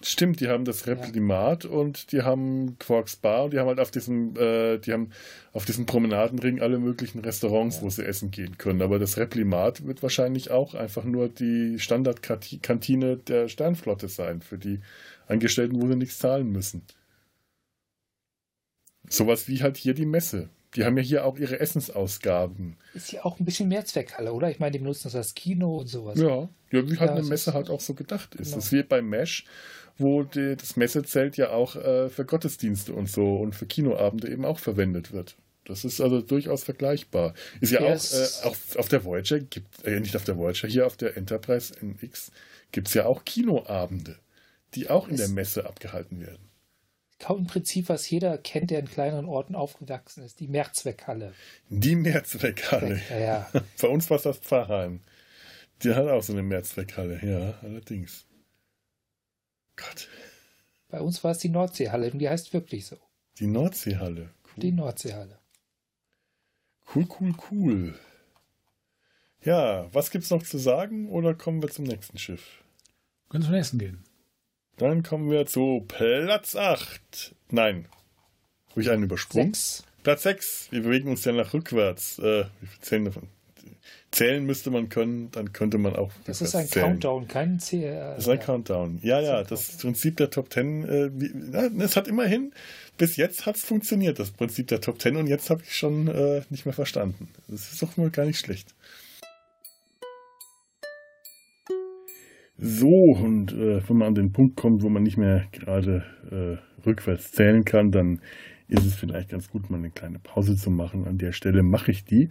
Stimmt, die haben das Replimat und die haben Quarks Bar und die haben halt auf diesem, äh, die haben auf diesem Promenadenring alle möglichen Restaurants, Ja. wo sie essen gehen können. Aber das Replimat wird wahrscheinlich auch einfach nur die Standardkantine der Sternflotte sein, für die Angestellten, wo sie nichts zahlen müssen. Sowas wie halt hier die Messe. Die haben ja hier auch ihre Essensausgaben. Ist ja auch ein bisschen mehr Zweckhalle, oder? Ich meine, die benutzen das als Kino und sowas. Ja, ja wie halt Ja, eine es Messe halt auch so gedacht ist. Genau. Das ist wie bei Mesh, wo die, das Messezelt ja auch äh, für Gottesdienste und so und für Kinoabende eben auch verwendet wird. Das ist also durchaus vergleichbar. Ist ja Ja, auch, es- äh, auch auf der Voyager, gibt, äh, nicht auf der Voyager, hier auf der Enterprise NX gibt es ja auch Kinoabende, die auch in der Messe abgehalten werden. Kaum im Prinzip, was jeder kennt, der in kleineren Orten aufgewachsen ist. Die Mehrzweckhalle. Die Mehrzweckhalle. Ja, ja. Bei uns war es das Pfarrheim. Die hat auch so eine Mehrzweckhalle, ja, allerdings. Gott, Bei uns war es die Nordseehalle und die heißt wirklich so. die Nordseehalle. Cool. Die Nordseehalle. Cool, cool, cool. Ja, was gibt's noch zu sagen oder kommen wir zum nächsten Schiff? Können zum nächsten gehen. Dann kommen wir zu Platz 8. Nein. Habe ich einen übersprungen? Sechs. Platz 6. Wir bewegen uns ja nach rückwärts. Äh, wie viel zählen davon? Zählen müsste man können, dann könnte man auch. Das ist ein zählen. Countdown, kein C. äh, Das ist ein ja. Countdown. Ja, ja, Das das Prinzip der Top Ten, äh, wie, na, es hat immerhin, bis jetzt hat es funktioniert, das Prinzip der Top Ten, und jetzt habe ich schon äh, nicht mehr verstanden. Das ist doch mal gar nicht schlecht. So, und äh, wenn man an den Punkt kommt, wo man nicht mehr gerade äh, rückwärts zählen kann, dann ist es vielleicht ganz gut, mal eine kleine Pause zu machen. An der Stelle mache ich die.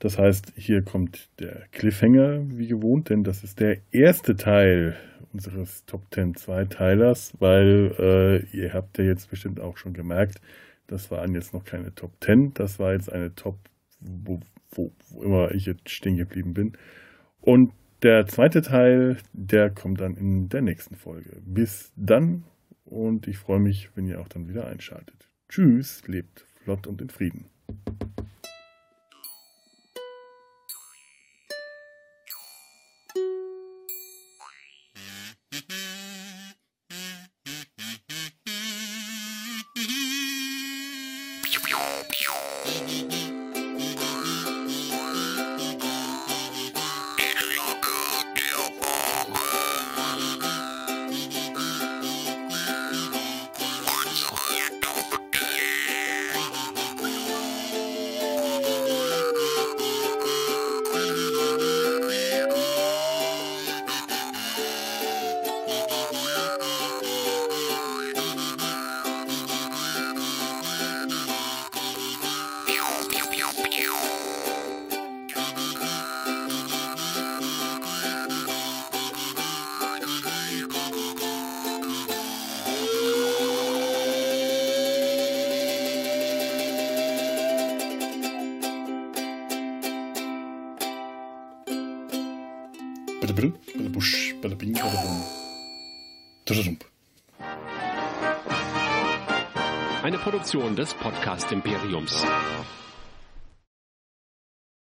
Das heißt, hier kommt der Cliffhanger wie gewohnt, denn das ist der erste Teil unseres Top 10 Zweiteilers, weil äh, ihr habt ja jetzt bestimmt auch schon gemerkt, das waren jetzt noch keine Top 10, das war jetzt eine Top, wo, wo, wo immer ich jetzt stehen geblieben bin. Und der zweite Teil, der kommt dann in der nächsten Folge. Bis dann und ich freue mich, wenn ihr auch dann wieder einschaltet. Tschüss, lebt flott und in Frieden. Eine Produktion des Podcast Imperiums.